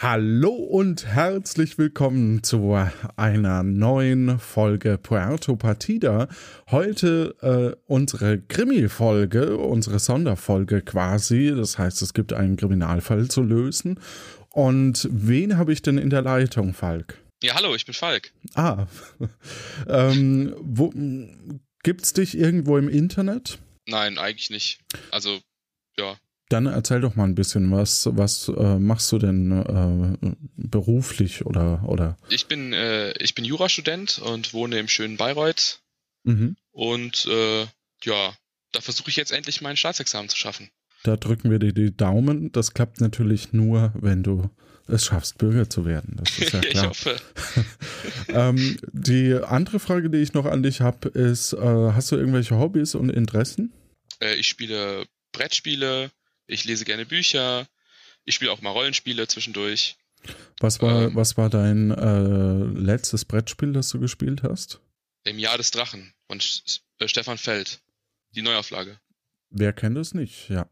Hallo und herzlich willkommen zu einer neuen Folge Puerto Partida. Heute äh, unsere Krimi-Folge, unsere Sonderfolge quasi. Das heißt, es gibt einen Kriminalfall zu lösen. Und wen habe ich denn in der Leitung, Falk? Ja, hallo, ich bin Falk. Ah, ähm, wo, gibt's dich irgendwo im Internet? Nein, eigentlich nicht. Also, ja. Dann erzähl doch mal ein bisschen, was, was äh, machst du denn äh, beruflich oder, oder? Ich bin, äh, ich bin Jurastudent und wohne im schönen Bayreuth. Mhm. Und äh, ja, da versuche ich jetzt endlich mein Staatsexamen zu schaffen. Da drücken wir dir die Daumen. Das klappt natürlich nur, wenn du es schaffst, Bürger zu werden. Das ist ja klar. ich hoffe. ähm, die andere Frage, die ich noch an dich habe, ist, äh, hast du irgendwelche Hobbys und Interessen? Äh, ich spiele Brettspiele, ich lese gerne Bücher. Ich spiele auch mal Rollenspiele zwischendurch. Was war, ähm, was war dein äh, letztes Brettspiel, das du gespielt hast? Im Jahr des Drachen von äh, Stefan Feld. Die Neuauflage. Wer kennt es nicht, ja.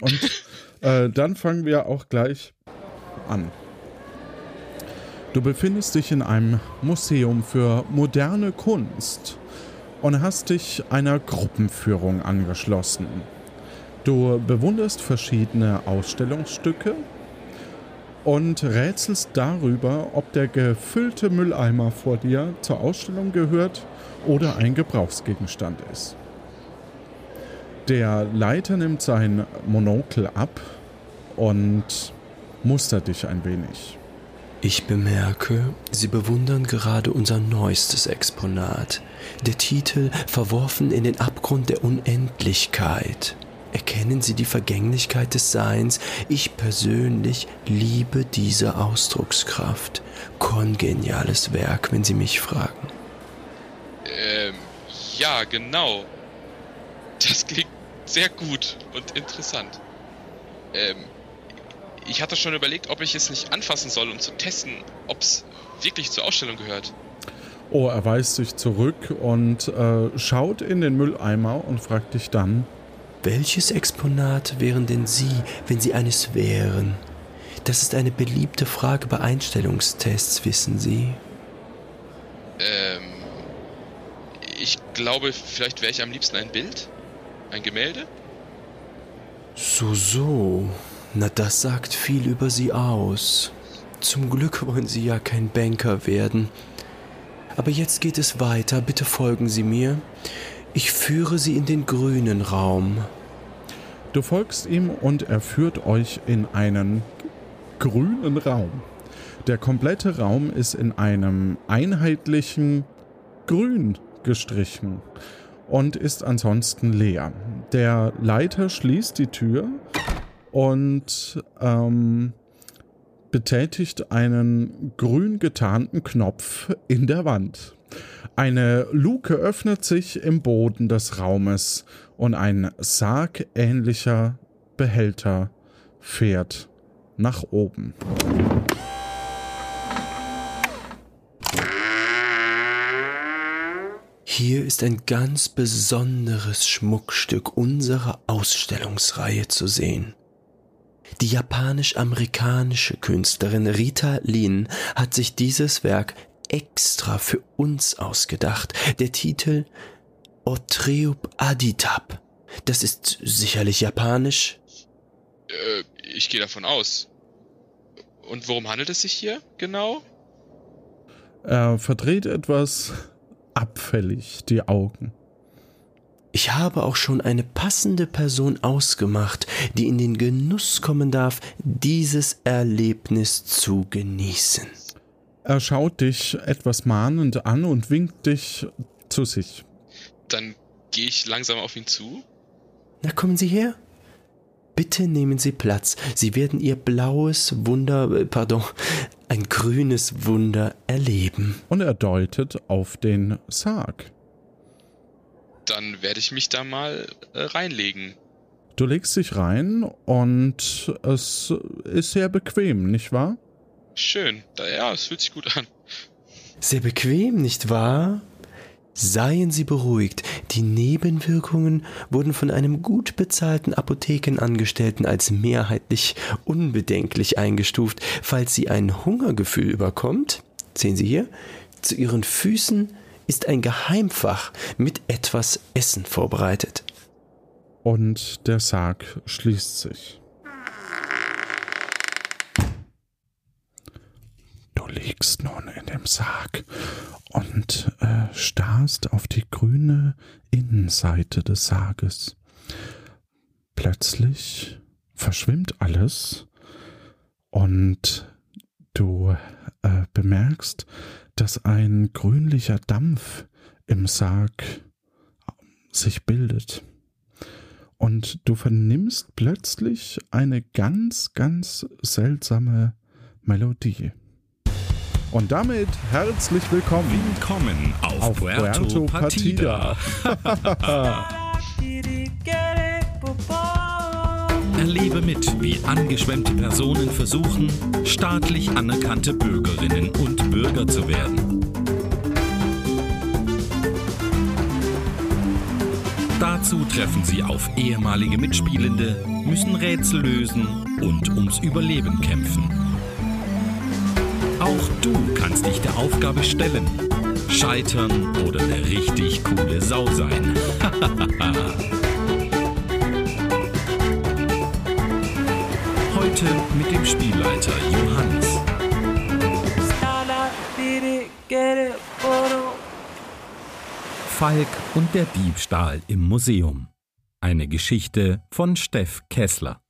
Und äh, dann fangen wir auch gleich an. Du befindest dich in einem Museum für moderne Kunst und hast dich einer Gruppenführung angeschlossen. Du bewunderst verschiedene Ausstellungsstücke und rätselst darüber, ob der gefüllte Mülleimer vor dir zur Ausstellung gehört oder ein Gebrauchsgegenstand ist. Der Leiter nimmt sein Monokel ab und mustert dich ein wenig. Ich bemerke, Sie bewundern gerade unser neuestes Exponat. Der Titel Verworfen in den Abgrund der Unendlichkeit. Erkennen Sie die Vergänglichkeit des Seins? Ich persönlich liebe diese Ausdruckskraft. Kongeniales Werk, wenn Sie mich fragen. Ähm, ja, genau. Das klingt sehr gut und interessant. Ähm, ich hatte schon überlegt, ob ich es nicht anfassen soll, um zu testen, ob es wirklich zur Ausstellung gehört. Oh, er weist sich zurück und äh, schaut in den Mülleimer und fragt dich dann, welches Exponat wären denn Sie, wenn Sie eines wären? Das ist eine beliebte Frage bei Einstellungstests, wissen Sie. Ähm. Ich glaube, vielleicht wäre ich am liebsten ein Bild? Ein Gemälde? So, so. Na, das sagt viel über Sie aus. Zum Glück wollen Sie ja kein Banker werden. Aber jetzt geht es weiter. Bitte folgen Sie mir. Ich führe Sie in den grünen Raum. Du folgst ihm und er führt euch in einen grünen Raum. Der komplette Raum ist in einem einheitlichen Grün gestrichen und ist ansonsten leer. Der Leiter schließt die Tür und ähm, betätigt einen grün getarnten Knopf in der Wand. Eine Luke öffnet sich im Boden des Raumes und ein sargähnlicher Behälter fährt nach oben. Hier ist ein ganz besonderes Schmuckstück unserer Ausstellungsreihe zu sehen. Die japanisch-amerikanische Künstlerin Rita Lin hat sich dieses Werk extra für uns ausgedacht. Der Titel Otreub Aditab. Das ist sicherlich japanisch. Äh, ich gehe davon aus. Und worum handelt es sich hier genau? Er verdreht etwas abfällig die Augen. Ich habe auch schon eine passende Person ausgemacht, die in den Genuss kommen darf, dieses Erlebnis zu genießen. Er schaut dich etwas mahnend an und winkt dich zu sich. Dann gehe ich langsam auf ihn zu. Na, kommen Sie her. Bitte nehmen Sie Platz. Sie werden Ihr blaues Wunder, äh, pardon, ein grünes Wunder erleben. Und er deutet auf den Sarg. Dann werde ich mich da mal äh, reinlegen. Du legst dich rein und es ist sehr bequem, nicht wahr? Schön. Ja, es fühlt sich gut an. Sehr bequem, nicht wahr? Seien Sie beruhigt, die Nebenwirkungen wurden von einem gut bezahlten Apothekenangestellten als mehrheitlich unbedenklich eingestuft. Falls Sie ein Hungergefühl überkommt, sehen Sie hier, zu Ihren Füßen ist ein Geheimfach mit etwas Essen vorbereitet. Und der Sarg schließt sich. Du liegst nun in dem Sarg und äh, starrst auf die grüne Innenseite des Sarges. Plötzlich verschwimmt alles und du äh, bemerkst, dass ein grünlicher Dampf im Sarg sich bildet. Und du vernimmst plötzlich eine ganz, ganz seltsame Melodie. Und damit herzlich willkommen. Willkommen auf, auf Puerto, Puerto Partida. Erlebe mit, wie angeschwemmte Personen versuchen, staatlich anerkannte Bürgerinnen und Bürger zu werden. Dazu treffen sie auf ehemalige Mitspielende, müssen Rätsel lösen und ums Überleben kämpfen. Auch du kannst dich der Aufgabe stellen, scheitern oder eine richtig coole Sau sein. Heute mit dem Spielleiter Johannes. Falk und der Diebstahl im Museum. Eine Geschichte von Steff Kessler.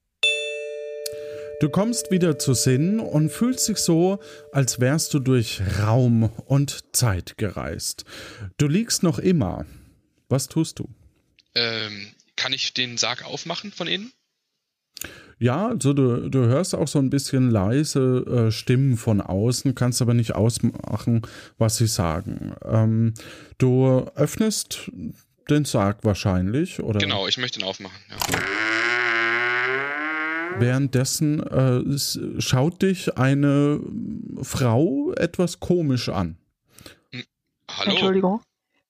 Du kommst wieder zu Sinn und fühlst dich so, als wärst du durch Raum und Zeit gereist. Du liegst noch immer. Was tust du? Ähm, kann ich den Sarg aufmachen von innen? Ja, also du, du hörst auch so ein bisschen leise äh, Stimmen von außen, kannst aber nicht ausmachen, was sie sagen. Ähm, du öffnest den Sarg wahrscheinlich, oder? Genau, ich möchte ihn aufmachen. Ja. Währenddessen äh, schaut dich eine Frau etwas komisch an. Hallo? Entschuldigung.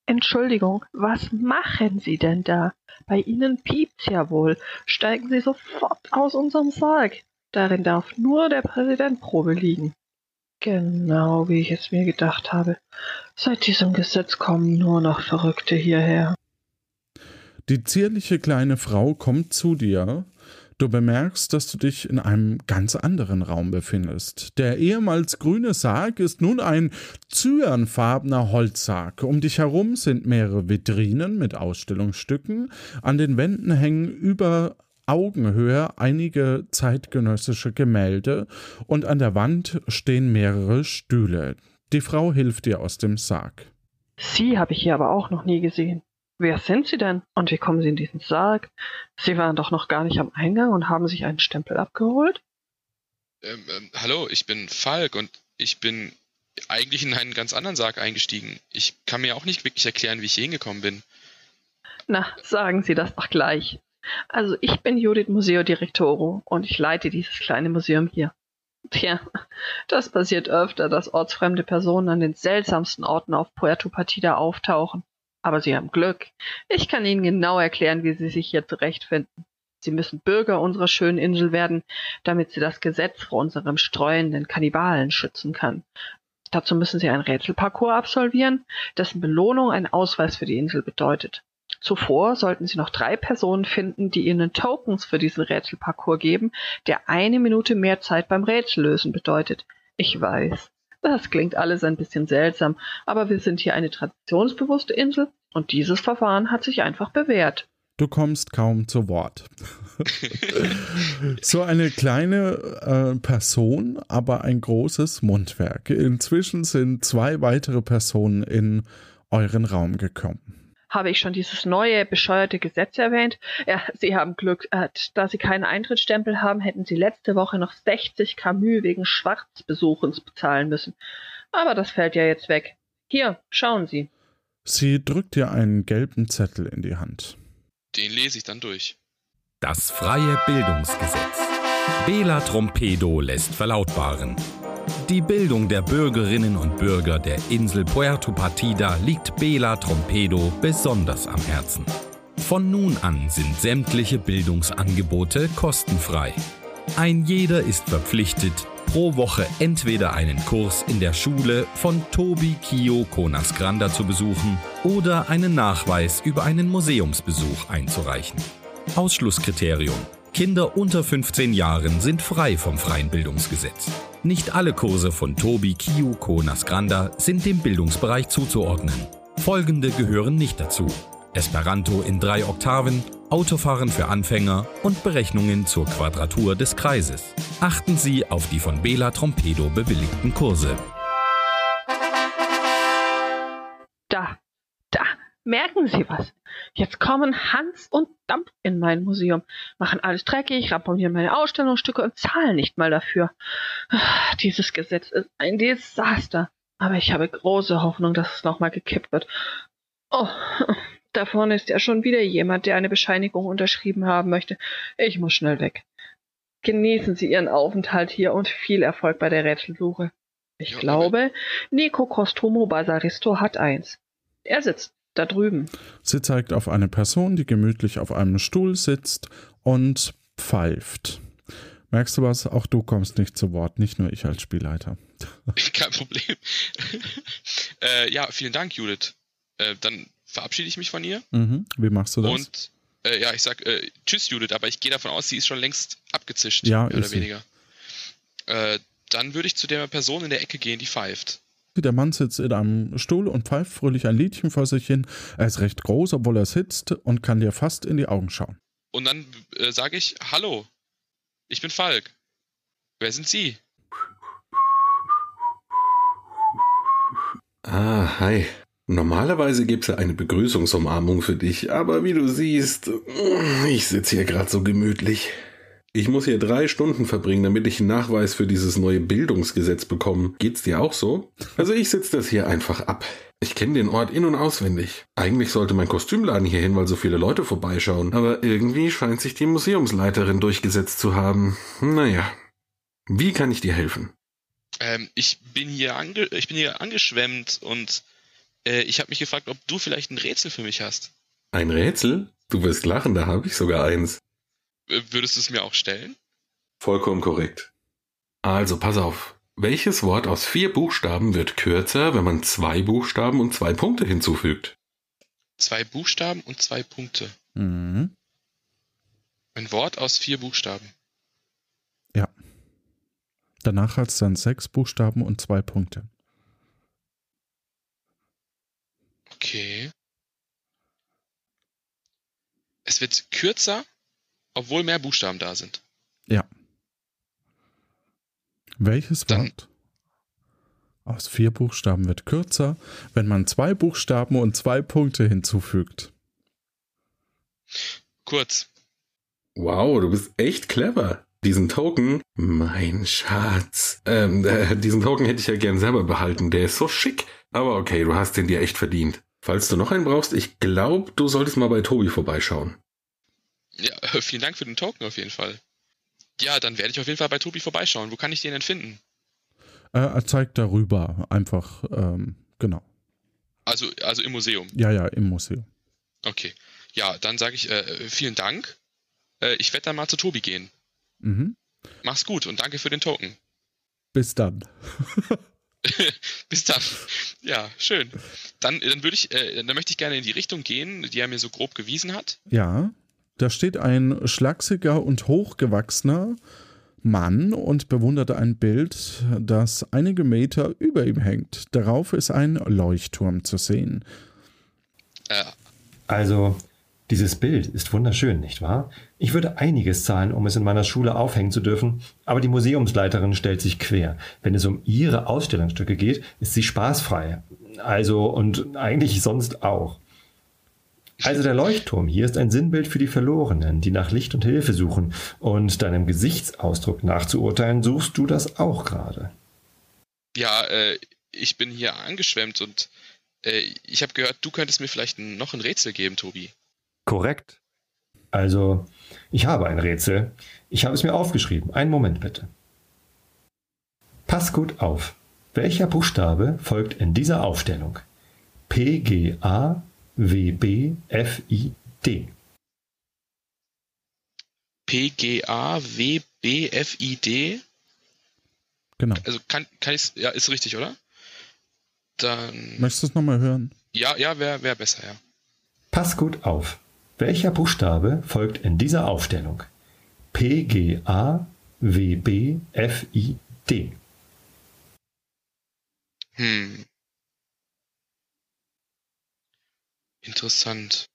Entschuldigung, was machen Sie denn da? Bei Ihnen piept's ja wohl. Steigen Sie sofort aus unserem Sarg. Darin darf nur der Präsident Probe liegen. Genau, wie ich es mir gedacht habe. Seit diesem Gesetz kommen nur noch Verrückte hierher. Die zierliche kleine Frau kommt zu dir Du bemerkst, dass du dich in einem ganz anderen Raum befindest. Der ehemals grüne Sarg ist nun ein zyanfarbener Holzsarg. Um dich herum sind mehrere Vitrinen mit Ausstellungsstücken. An den Wänden hängen über Augenhöhe einige zeitgenössische Gemälde und an der Wand stehen mehrere Stühle. Die Frau hilft dir aus dem Sarg. Sie habe ich hier aber auch noch nie gesehen. Wer sind Sie denn? Und wie kommen Sie in diesen Sarg? Sie waren doch noch gar nicht am Eingang und haben sich einen Stempel abgeholt? Ähm, ähm, hallo, ich bin Falk und ich bin eigentlich in einen ganz anderen Sarg eingestiegen. Ich kann mir auch nicht wirklich erklären, wie ich hier hingekommen bin. Na, sagen Sie das doch gleich. Also ich bin Judith Museo Directoro und ich leite dieses kleine Museum hier. Tja, das passiert öfter, dass ortsfremde Personen an den seltsamsten Orten auf Puerto Partida auftauchen. Aber Sie haben Glück. Ich kann Ihnen genau erklären, wie Sie sich hier zurechtfinden. Sie müssen Bürger unserer schönen Insel werden, damit Sie das Gesetz vor unserem streuenden Kannibalen schützen kann. Dazu müssen Sie ein Rätselparcours absolvieren, dessen Belohnung ein Ausweis für die Insel bedeutet. Zuvor sollten Sie noch drei Personen finden, die Ihnen Tokens für diesen Rätselparcours geben, der eine Minute mehr Zeit beim Rätsellösen bedeutet. Ich weiß, das klingt alles ein bisschen seltsam, aber wir sind hier eine traditionsbewusste Insel und dieses Verfahren hat sich einfach bewährt. Du kommst kaum zu Wort. so eine kleine äh, Person, aber ein großes Mundwerk. Inzwischen sind zwei weitere Personen in euren Raum gekommen habe ich schon dieses neue, bescheuerte Gesetz erwähnt. Ja, Sie haben Glück. Äh, da Sie keinen Eintrittsstempel haben, hätten Sie letzte Woche noch 60 Camus wegen Schwarzbesuchens bezahlen müssen. Aber das fällt ja jetzt weg. Hier, schauen Sie. Sie drückt dir einen gelben Zettel in die Hand. Den lese ich dann durch. Das freie Bildungsgesetz. Bela Trompedo lässt verlautbaren. Die Bildung der Bürgerinnen und Bürger der Insel Puerto Partida liegt Bela Trompedo besonders am Herzen. Von nun an sind sämtliche Bildungsangebote kostenfrei. Ein jeder ist verpflichtet, pro Woche entweder einen Kurs in der Schule von Tobi Kio Konas Granda zu besuchen oder einen Nachweis über einen Museumsbesuch einzureichen. Ausschlusskriterium. Kinder unter 15 Jahren sind frei vom freien Bildungsgesetz. Nicht alle Kurse von Tobi Kio Konas Granda sind dem Bildungsbereich zuzuordnen. Folgende gehören nicht dazu. Esperanto in drei Oktaven, Autofahren für Anfänger und Berechnungen zur Quadratur des Kreises. Achten Sie auf die von Bela Trompedo bewilligten Kurse. Da, da, merken Sie was? Jetzt kommen Hans und Dampf in mein Museum, machen alles dreckig, ramponieren meine Ausstellungsstücke und zahlen nicht mal dafür. Ah, Dieses Gesetz ist ein Desaster. Aber ich habe große Hoffnung, dass es nochmal gekippt wird. Oh, da vorne ist ja schon wieder jemand, der eine Bescheinigung unterschrieben haben möchte. Ich muss schnell weg. Genießen Sie Ihren Aufenthalt hier und viel Erfolg bei der Rätselsuche. Ich glaube, Nico Costomo Basaristo hat eins. Er sitzt da drüben. Sie zeigt auf eine Person, die gemütlich auf einem Stuhl sitzt und pfeift. Merkst du was? Auch du kommst nicht zu Wort, nicht nur ich als Spielleiter. Kein Problem. äh, ja, vielen Dank, Judith. Äh, dann verabschiede ich mich von ihr. Mhm. Wie machst du das? Und äh, ja, ich sag äh, Tschüss, Judith, aber ich gehe davon aus, sie ist schon längst abgezischt, Ja, mehr oder ist sie. weniger. Äh, dann würde ich zu der Person in der Ecke gehen, die pfeift. Der Mann sitzt in einem Stuhl und pfeift fröhlich ein Liedchen vor sich hin. Er ist recht groß, obwohl er sitzt und kann dir fast in die Augen schauen. Und dann äh, sage ich, hallo, ich bin Falk. Wer sind Sie? Ah, hi. Normalerweise gibt's ja eine Begrüßungsumarmung für dich, aber wie du siehst, ich sitze hier gerade so gemütlich. Ich muss hier drei Stunden verbringen, damit ich einen Nachweis für dieses neue Bildungsgesetz bekomme. Geht's dir auch so? Also ich sitze das hier einfach ab. Ich kenne den Ort in- und auswendig. Eigentlich sollte mein Kostümladen hier hin, weil so viele Leute vorbeischauen. Aber irgendwie scheint sich die Museumsleiterin durchgesetzt zu haben. Naja. Wie kann ich dir helfen? Ähm, ich bin hier ange ich bin hier angeschwemmt und äh, ich habe mich gefragt, ob du vielleicht ein Rätsel für mich hast. Ein Rätsel? Du wirst lachen, da habe ich sogar eins. Würdest du es mir auch stellen? Vollkommen korrekt. Also pass auf. Welches Wort aus vier Buchstaben wird kürzer, wenn man zwei Buchstaben und zwei Punkte hinzufügt? Zwei Buchstaben und zwei Punkte. Mhm. Ein Wort aus vier Buchstaben. Danach hat es dann sechs Buchstaben und zwei Punkte. Okay. Es wird kürzer, obwohl mehr Buchstaben da sind. Welches Dann- Wort aus vier Buchstaben wird kürzer, wenn man zwei Buchstaben und zwei Punkte hinzufügt? Kurz. Wow, du bist echt clever. Diesen Token, mein Schatz, ähm, äh, diesen Token hätte ich ja gern selber behalten. Der ist so schick. Aber okay, du hast den dir echt verdient. Falls du noch einen brauchst, ich glaube, du solltest mal bei Tobi vorbeischauen. Ja, vielen Dank für den Token auf jeden Fall. Ja, dann werde ich auf jeden Fall bei Tobi vorbeischauen. Wo kann ich den denn finden? Äh, er zeigt darüber einfach, ähm, genau. Also, also im Museum. Ja, ja, im Museum. Okay. Ja, dann sage ich äh, vielen Dank. Äh, ich werde dann mal zu Tobi gehen. Mhm. Mach's gut und danke für den Token. Bis dann. Bis dann. Ja, schön. Dann, dann würde ich, äh, dann möchte ich gerne in die Richtung gehen, die er mir so grob gewiesen hat. Ja, da steht ein schlachsiger und hochgewachsener Mann und bewundert ein Bild, das einige Meter über ihm hängt. Darauf ist ein Leuchtturm zu sehen. Also, dieses Bild ist wunderschön, nicht wahr? Ich würde einiges zahlen, um es in meiner Schule aufhängen zu dürfen, aber die Museumsleiterin stellt sich quer. Wenn es um ihre Ausstellungsstücke geht, ist sie spaßfrei. Also, und eigentlich sonst auch. Also der Leuchtturm hier ist ein Sinnbild für die Verlorenen, die nach Licht und Hilfe suchen. Und deinem Gesichtsausdruck nachzuurteilen, suchst du das auch gerade. ja, äh, ich bin hier angeschwemmt und äh, ich habe gehört, du könntest mir vielleicht noch ein Rätsel geben, Tobi. Korrekt. Also, ich habe ein Rätsel. Ich habe es mir aufgeschrieben. Einen Moment bitte. Pass gut auf. Welcher Buchstabe folgt in dieser Aufstellung? P, G, A, W, B, F, I, D. P, G, A, W, B, F, I, D. Genau. Also kann, kann ich ja, ist richtig, oder? Dann. Möchtest du es nochmal hören? Ja, ja, wäre wär besser, ja. Pass gut auf. Welcher Buchstabe folgt in dieser Aufstellung? P, G, A, W, B, F, I, D. Hm. Interessant.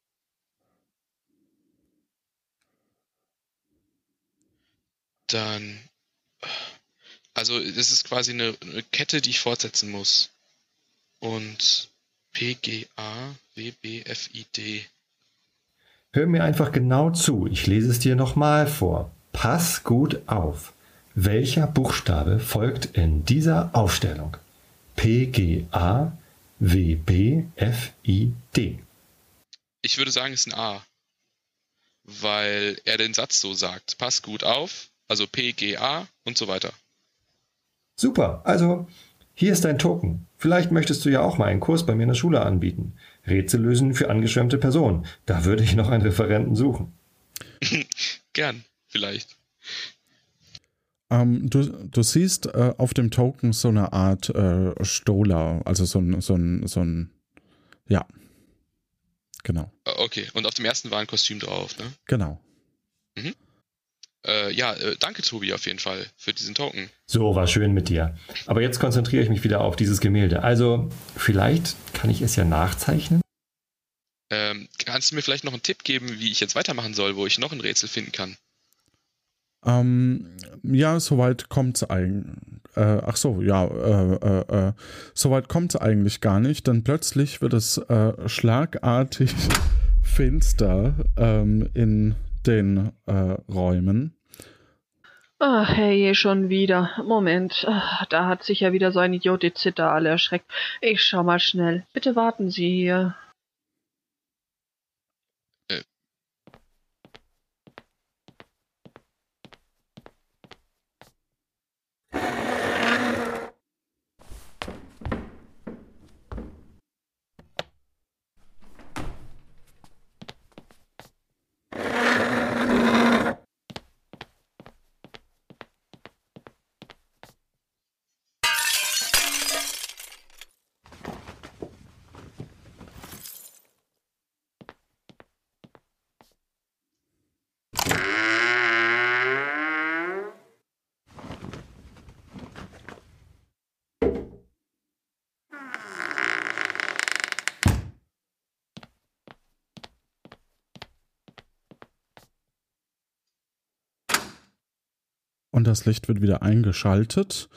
Dann. Also, das ist quasi eine, eine Kette, die ich fortsetzen muss. Und P, G, A, W, B, F, I, D. Hör mir einfach genau zu. Ich lese es dir nochmal vor. Pass gut auf. Welcher Buchstabe folgt in dieser Aufstellung? P, G, A, W, B, F, I, D. Ich würde sagen, es ist ein A. Weil er den Satz so sagt. Pass gut auf. Also P, G, A und so weiter. Super. Also, hier ist dein Token. Vielleicht möchtest du ja auch mal einen Kurs bei mir in der Schule anbieten. Rätsel lösen für angeschwemmte Personen. Da würde ich noch einen Referenten suchen. Gern, vielleicht. Ähm, du, du siehst äh, auf dem Token so eine Art äh, Stola, also so ein, so ein, so ein, ja, genau, Äh, Okay, und auf dem ersten war ein Kostüm drauf, ne? genau. Äh, ja, äh, danke Tobi auf jeden Fall für diesen Token. So, war schön mit dir. Aber jetzt konzentriere ich mich wieder auf dieses Gemälde. Also, vielleicht kann ich es ja nachzeichnen? Ähm, kannst du mir vielleicht noch einen Tipp geben, wie ich jetzt weitermachen soll, wo ich noch ein Rätsel finden kann? Ähm, ja, soweit kommt's eigentlich. Äh, ach so, ja, äh, äh, äh, soweit kommt's eigentlich gar nicht, denn plötzlich wird es äh, schlagartig finster ähm, in den äh, Räumen. Ach, herrje, schon wieder. Moment, ah, da hat sich ja wieder so ein Idiot die Zitter alle erschreckt. Ich schau mal schnell. Bitte warten Sie hier. Und das Licht wird wieder eingeschaltet.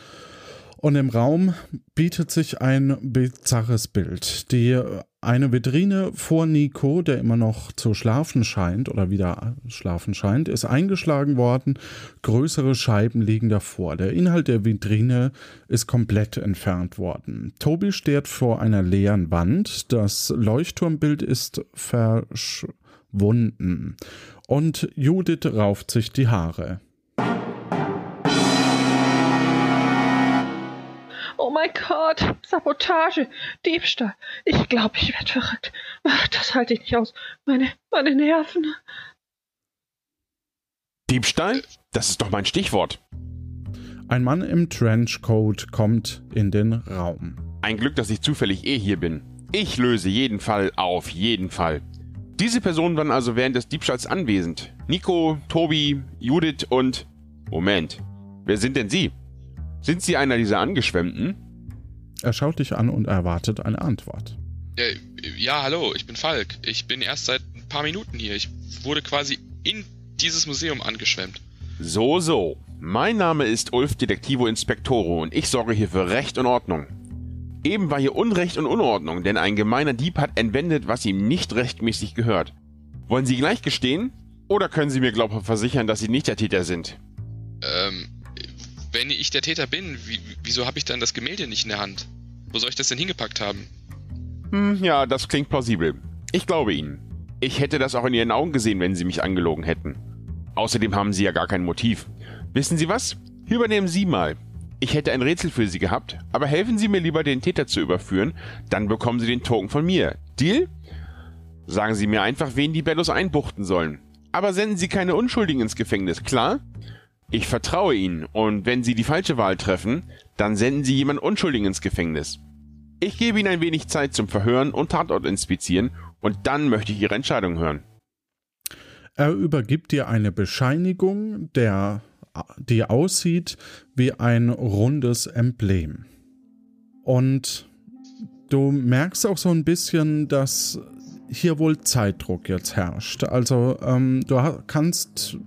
Und im Raum bietet sich ein bizarres Bild. Die eine Vitrine vor Nico, der immer noch zu schlafen scheint oder wieder schlafen scheint, ist eingeschlagen worden. Größere Scheiben liegen davor. Der Inhalt der Vitrine ist komplett entfernt worden. Tobi steht vor einer leeren Wand. Das Leuchtturmbild ist verschwunden. Und Judith rauft sich die Haare. Mein Gott, Sabotage, Diebstahl. Ich glaube, ich werde verrückt. Ach, das halte ich nicht aus. Meine, meine Nerven. Diebstahl? Das ist doch mein Stichwort. Ein Mann im Trenchcoat kommt in den Raum. Ein Glück, dass ich zufällig eh hier bin. Ich löse jeden Fall auf jeden Fall. Diese Personen waren also während des Diebstahls anwesend. Nico, Tobi, Judith und... Moment. Wer sind denn Sie? Sind Sie einer dieser Angeschwemmten? Er schaut dich an und erwartet eine Antwort. Äh, ja, hallo, ich bin Falk. Ich bin erst seit ein paar Minuten hier. Ich wurde quasi in dieses Museum angeschwemmt. So, so. Mein Name ist Ulf Detektivo Inspektoro und ich sorge hier für Recht und Ordnung. Eben war hier Unrecht und Unordnung, denn ein gemeiner Dieb hat entwendet, was ihm nicht rechtmäßig gehört. Wollen Sie gleich gestehen? Oder können Sie mir glaubhaft versichern, dass Sie nicht der Täter sind? Ähm, wenn ich der Täter bin, wie, wieso habe ich dann das Gemälde nicht in der Hand? Wo soll ich das denn hingepackt haben? Hm, ja, das klingt plausibel. Ich glaube Ihnen. Ich hätte das auch in Ihren Augen gesehen, wenn Sie mich angelogen hätten. Außerdem haben Sie ja gar kein Motiv. Wissen Sie was? Übernehmen Sie mal. ich hätte ein Rätsel für Sie gehabt, aber helfen Sie mir lieber, den Täter zu überführen, dann bekommen Sie den Token von mir. Deal? Sagen Sie mir einfach, wen die Bellos einbuchten sollen. Aber senden Sie keine Unschuldigen ins Gefängnis, klar? Ich vertraue Ihnen, und wenn Sie die falsche Wahl treffen, dann senden Sie jemand Unschuldigen ins Gefängnis. Ich gebe Ihnen ein wenig Zeit zum Verhören und Tatort inspizieren, und dann möchte ich Ihre Entscheidung hören. Er übergibt dir eine Bescheinigung, der, die aussieht wie ein rundes Emblem. Und du merkst auch so ein bisschen, dass hier wohl Zeitdruck jetzt herrscht. Also ähm, du kannst,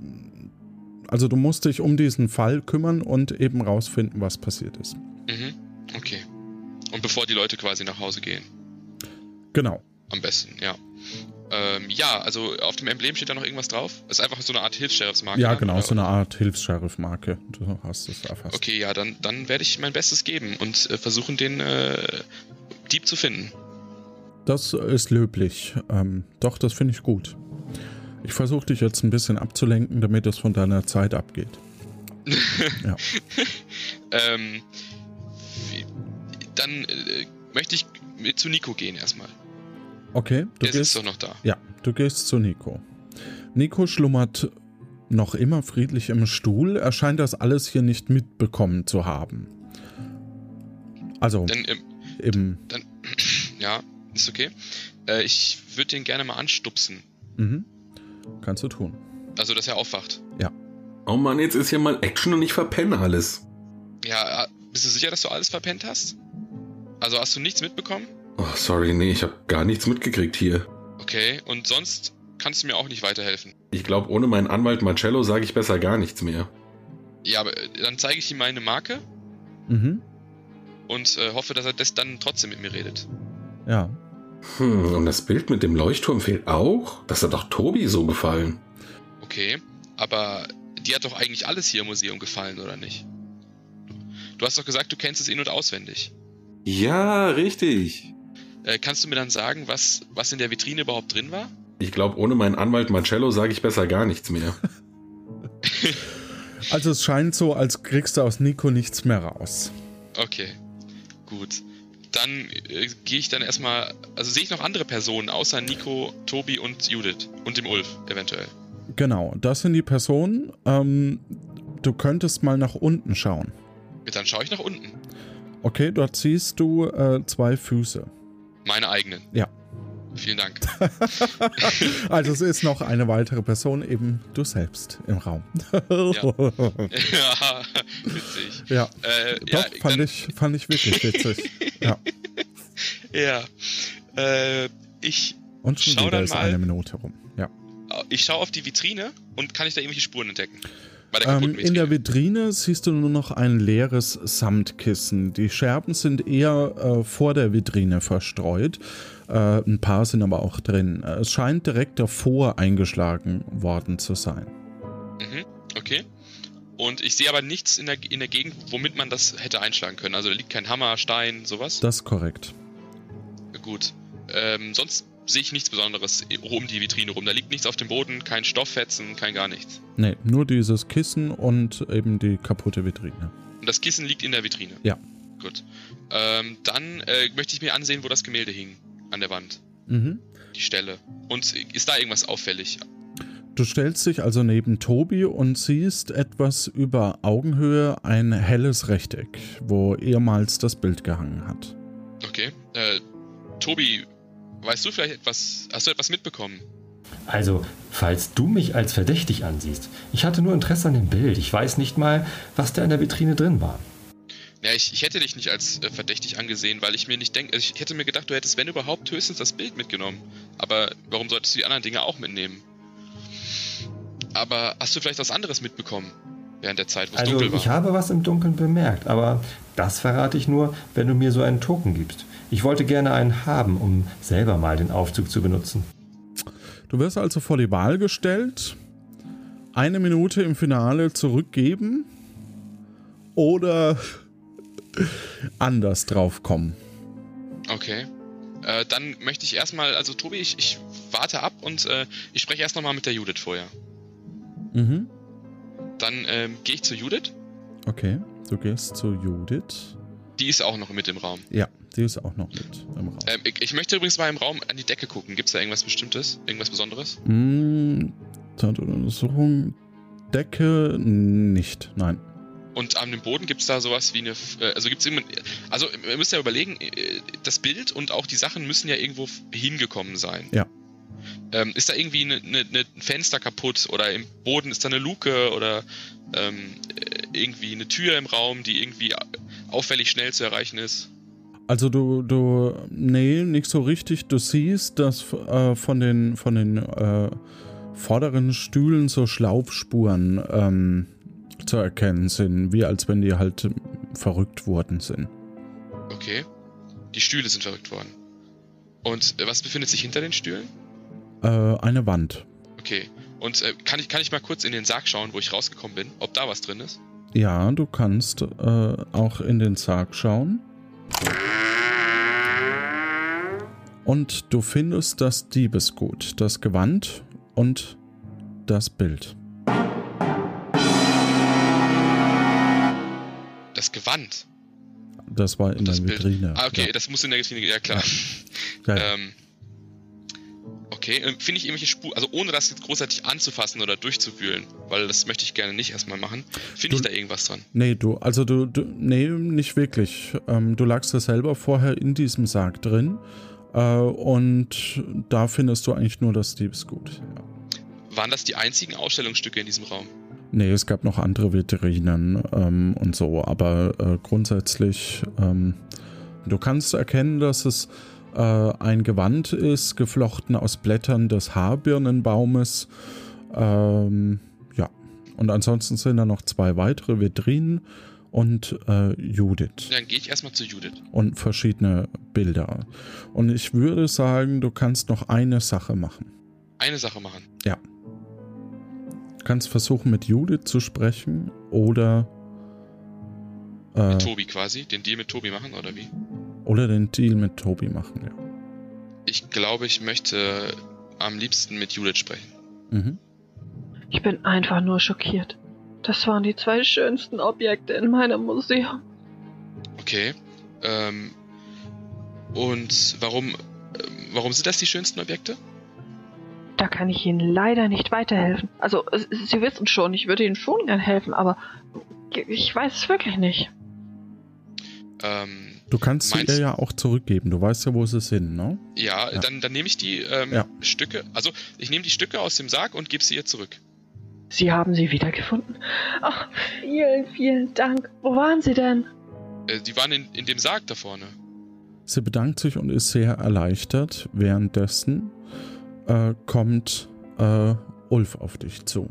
also du musst dich um diesen Fall kümmern und eben rausfinden, was passiert ist. Mhm. Okay. Und bevor die Leute quasi nach Hause gehen. Genau. Am besten, ja. Ähm, ja, also auf dem Emblem steht da noch irgendwas drauf? Ist einfach so eine Art Hilfs-Sheriffs-Marke. Ja, genau, so eine Art Hilfs-Sheriff-Marke. Du hast es erfasst. Okay, ja, dann, dann werde ich mein Bestes geben und äh, versuchen, den äh, Dieb zu finden. Das ist löblich. Ähm, doch, das finde ich gut. Ich versuche dich jetzt ein bisschen abzulenken, damit es von deiner Zeit abgeht. ja. ähm, dann äh, möchte ich mit zu Nico gehen erstmal. Okay, du Der gehst, doch noch da. Ja, du gehst zu Nico. Nico schlummert noch immer friedlich im Stuhl. Er scheint das alles hier nicht mitbekommen zu haben. Also, dann, ähm, im. Dann, ja, ist okay. Äh, ich würde den gerne mal anstupsen. Mhm. Kannst du tun. Also, dass er aufwacht. Ja. Oh Mann, jetzt ist ja mal Action und ich verpenne alles. Ja, äh, bist du sicher, dass du alles verpennt hast? Also hast du nichts mitbekommen? Oh, sorry, nee, ich habe gar nichts mitgekriegt hier. Okay, und sonst kannst du mir auch nicht weiterhelfen. Ich glaube, ohne meinen Anwalt Marcello sage ich besser gar nichts mehr. Ja, aber äh, dann zeige ich ihm meine Marke. Mhm. Und äh, hoffe, dass er das dann trotzdem mit mir redet. Ja. Hm, und das Bild mit dem Leuchtturm fehlt auch? Das hat doch Tobi so gefallen. Okay, aber die hat doch eigentlich alles hier im Museum gefallen, oder nicht? Du hast doch gesagt, du kennst es in- und auswendig. Ja, richtig. Äh, kannst du mir dann sagen, was, was in der Vitrine überhaupt drin war? Ich glaube, ohne meinen Anwalt Marcello sage ich besser gar nichts mehr. also es scheint so, als kriegst du aus Nico nichts mehr raus. Okay, gut. Dann äh, gehe ich dann erstmal, also sehe ich noch andere Personen außer Nico, Tobi und Judith und dem Ulf eventuell. Genau, das sind die Personen. Ähm, du könntest mal nach unten schauen. Dann schaue ich nach unten. Okay, dort siehst du äh, zwei Füße. Meine eigenen. Ja. Vielen Dank. also es ist noch eine weitere Person, eben du selbst im Raum. ja. ja, witzig. Ja, äh, doch, ja, fand, ich, fand ich wirklich witzig. ja. Ja. Äh, ich Und schon wieder ist eine Minute rum. Ja. Ich schaue auf die Vitrine und kann ich da irgendwelche Spuren entdecken? Der ähm, in der Vitrine siehst du nur noch ein leeres Samtkissen. Die Scherben sind eher äh, vor der Vitrine verstreut. Äh, ein paar sind aber auch drin. Es scheint direkt davor eingeschlagen worden zu sein. Mhm, okay. Und ich sehe aber nichts in der, in der Gegend, womit man das hätte einschlagen können. Also da liegt kein Hammer, Stein, sowas. Das ist korrekt. Gut. Ähm, sonst sehe ich nichts Besonderes um die Vitrine rum. Da liegt nichts auf dem Boden, kein Stofffetzen, kein gar nichts. Nee, nur dieses Kissen und eben die kaputte Vitrine. Und das Kissen liegt in der Vitrine? Ja. Gut. Ähm, dann äh, möchte ich mir ansehen, wo das Gemälde hing. An der Wand. Mhm. Die Stelle. Und ist da irgendwas auffällig? Du stellst dich also neben Tobi und siehst etwas über Augenhöhe ein helles Rechteck, wo ehemals das Bild gehangen hat. Okay. Äh, Tobi, Weißt du vielleicht etwas, hast du etwas mitbekommen? Also, falls du mich als verdächtig ansiehst, ich hatte nur Interesse an dem Bild. Ich weiß nicht mal, was da in der Vitrine drin war. Ja, ich, ich hätte dich nicht als äh, verdächtig angesehen, weil ich mir nicht denke, also ich hätte mir gedacht, du hättest, wenn überhaupt, höchstens das Bild mitgenommen. Aber warum solltest du die anderen Dinge auch mitnehmen? Aber hast du vielleicht was anderes mitbekommen? Während der Zeit, wo es also, dunkel war. Ich habe was im Dunkeln bemerkt, aber das verrate ich nur, wenn du mir so einen Token gibst. Ich wollte gerne einen haben, um selber mal den Aufzug zu benutzen. Du wirst also vor die Wahl gestellt, eine Minute im Finale zurückgeben oder anders draufkommen. Okay. Äh, dann möchte ich erstmal, also Tobi, ich, ich warte ab und äh, ich spreche erst nochmal mit der Judith vorher. Mhm. Dann ähm, gehe ich zu Judith. Okay. Du gehst zu Judith. Die ist auch noch mit im Raum. Ja, die ist auch noch mit im Raum. Ähm, ich, ich möchte übrigens mal im Raum an die Decke gucken. Gibt es da irgendwas Bestimmtes? Irgendwas Besonderes? Hm, Untersuchung. Decke nicht, nein. Und an dem Boden gibt es da sowas wie eine. Äh, Also gibt es Also, ihr müsst ja überlegen, äh, das Bild und auch die Sachen müssen ja irgendwo hingekommen sein. Ja. Ähm, ist da irgendwie eine, eine, eine ein Fenster kaputt oder im Boden ist da eine Luke oder ähm, äh, irgendwie eine Tür im Raum, die irgendwie auffällig schnell zu erreichen ist? Also du, du, nee, nicht so richtig. Du siehst, dass äh, von den, von den äh, vorderen Stühlen so Schlaufspuren ähm, zu erkennen sind, wie als wenn die halt verrückt worden sind. Okay. Die Stühle sind verrückt worden. Und äh, was befindet sich hinter den Stühlen? Äh, eine Wand. Okay. Und äh, kann, ich, kann ich mal kurz in den Sarg schauen, wo ich rausgekommen bin? Ob da was drin ist? Ja, du kannst äh, auch in den Sarg schauen. Und du findest das Diebesgut, das Gewand und das Bild. Das Gewand. Das war in der. Vitrine. Ah, okay, Ja. das muss in der Vitrine. Ja, klar. Ja, ja. Ähm, okay, ähm, finde ich irgendwelche Spuren, also ohne das jetzt großartig anzufassen oder durchzuwühlen, weil das möchte ich gerne nicht erstmal machen. Finde ich da irgendwas dran? Nee, du, also du, du nee, nicht wirklich. Ähm, du lagst ja selber vorher in diesem Sarg drin äh, und da findest du eigentlich nur das Diebesgut. Ja. Waren das die einzigen Ausstellungsstücke in diesem Raum? Nee, es gab noch andere Vitrinen ähm, und so, aber äh, grundsätzlich, ähm, du kannst erkennen, dass es äh, ein Gewand ist, geflochten aus Blättern des Haarbirnenbaumes. Ähm, ja, und ansonsten sind da noch zwei weitere Vitrinen und äh, Judith Dann gehe ich erstmal zu Judith. und verschiedene Bilder. Und ich würde sagen, du kannst noch eine Sache machen. Eine Sache machen. Du kannst versuchen, mit Judith zu sprechen oder, äh, Mit Tobi quasi. Den Deal mit Tobi machen, oder wie? oder den Deal mit Tobi machen. Ja. Ich glaube, ich möchte am liebsten mit Judith sprechen. Mhm. Ich bin einfach nur schockiert. Das waren die zwei schönsten Objekte in meinem Museum. Okay. Ähm, und warum, warum sind das die schönsten Objekte? Da kann ich Ihnen leider nicht weiterhelfen. Also, Sie wissen schon, ich würde Ihnen schon gern helfen, aber ich weiß es wirklich nicht. Ähm, Du kannst sie ihr ja auch zurückgeben. Du weißt ja, wo sie sind, ne? ja, Ja. dann, dann nehme ich die ähm, Ja. Stücke, also ich nehme die Stücke aus dem Sarg und gebe sie ihr zurück. Sie haben sie wiedergefunden. Ach, vielen, vielen Dank. Wo waren Sie denn? Äh, die waren in, in dem Sarg da vorne. Sie bedankt sich und ist sehr erleichtert. Währenddessen äh, kommt äh, Ulf auf dich zu.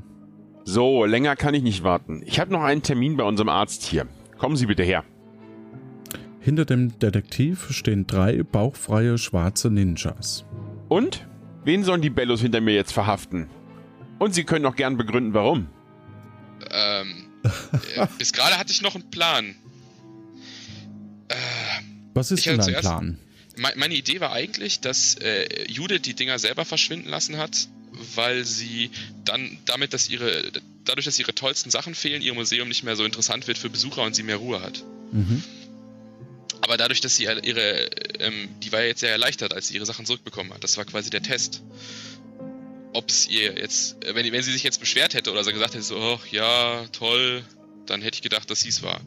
So, länger kann ich nicht warten. Ich habe noch einen Termin bei unserem Arzt hier. Kommen Sie bitte her. Hinter dem Detektiv stehen drei bauchfreie schwarze Ninjas. Und? Wen sollen die Bellos hinter mir jetzt verhaften? Und Sie können auch gern begründen, warum. Ähm, äh, bis gerade hatte ich noch einen Plan. Äh, Was ist denn dein zuerst- Plan? Me meine Idee war eigentlich, dass äh, Judith die Dinger selber verschwinden lassen hat, weil sie dann damit, dass ihre dadurch, dass ihre tollsten Sachen fehlen, ihr Museum nicht mehr so interessant wird für Besucher und sie mehr Ruhe hat. Mhm. Aber dadurch, dass sie ihre, ähm, die war ja jetzt sehr erleichtert, als sie ihre Sachen zurückbekommen hat. Das war quasi der Test. Ob es ihr jetzt, wenn, wenn sie sich jetzt beschwert hätte oder so gesagt hätte, so, oh, ja, toll, dann hätte ich gedacht, dass sie es war.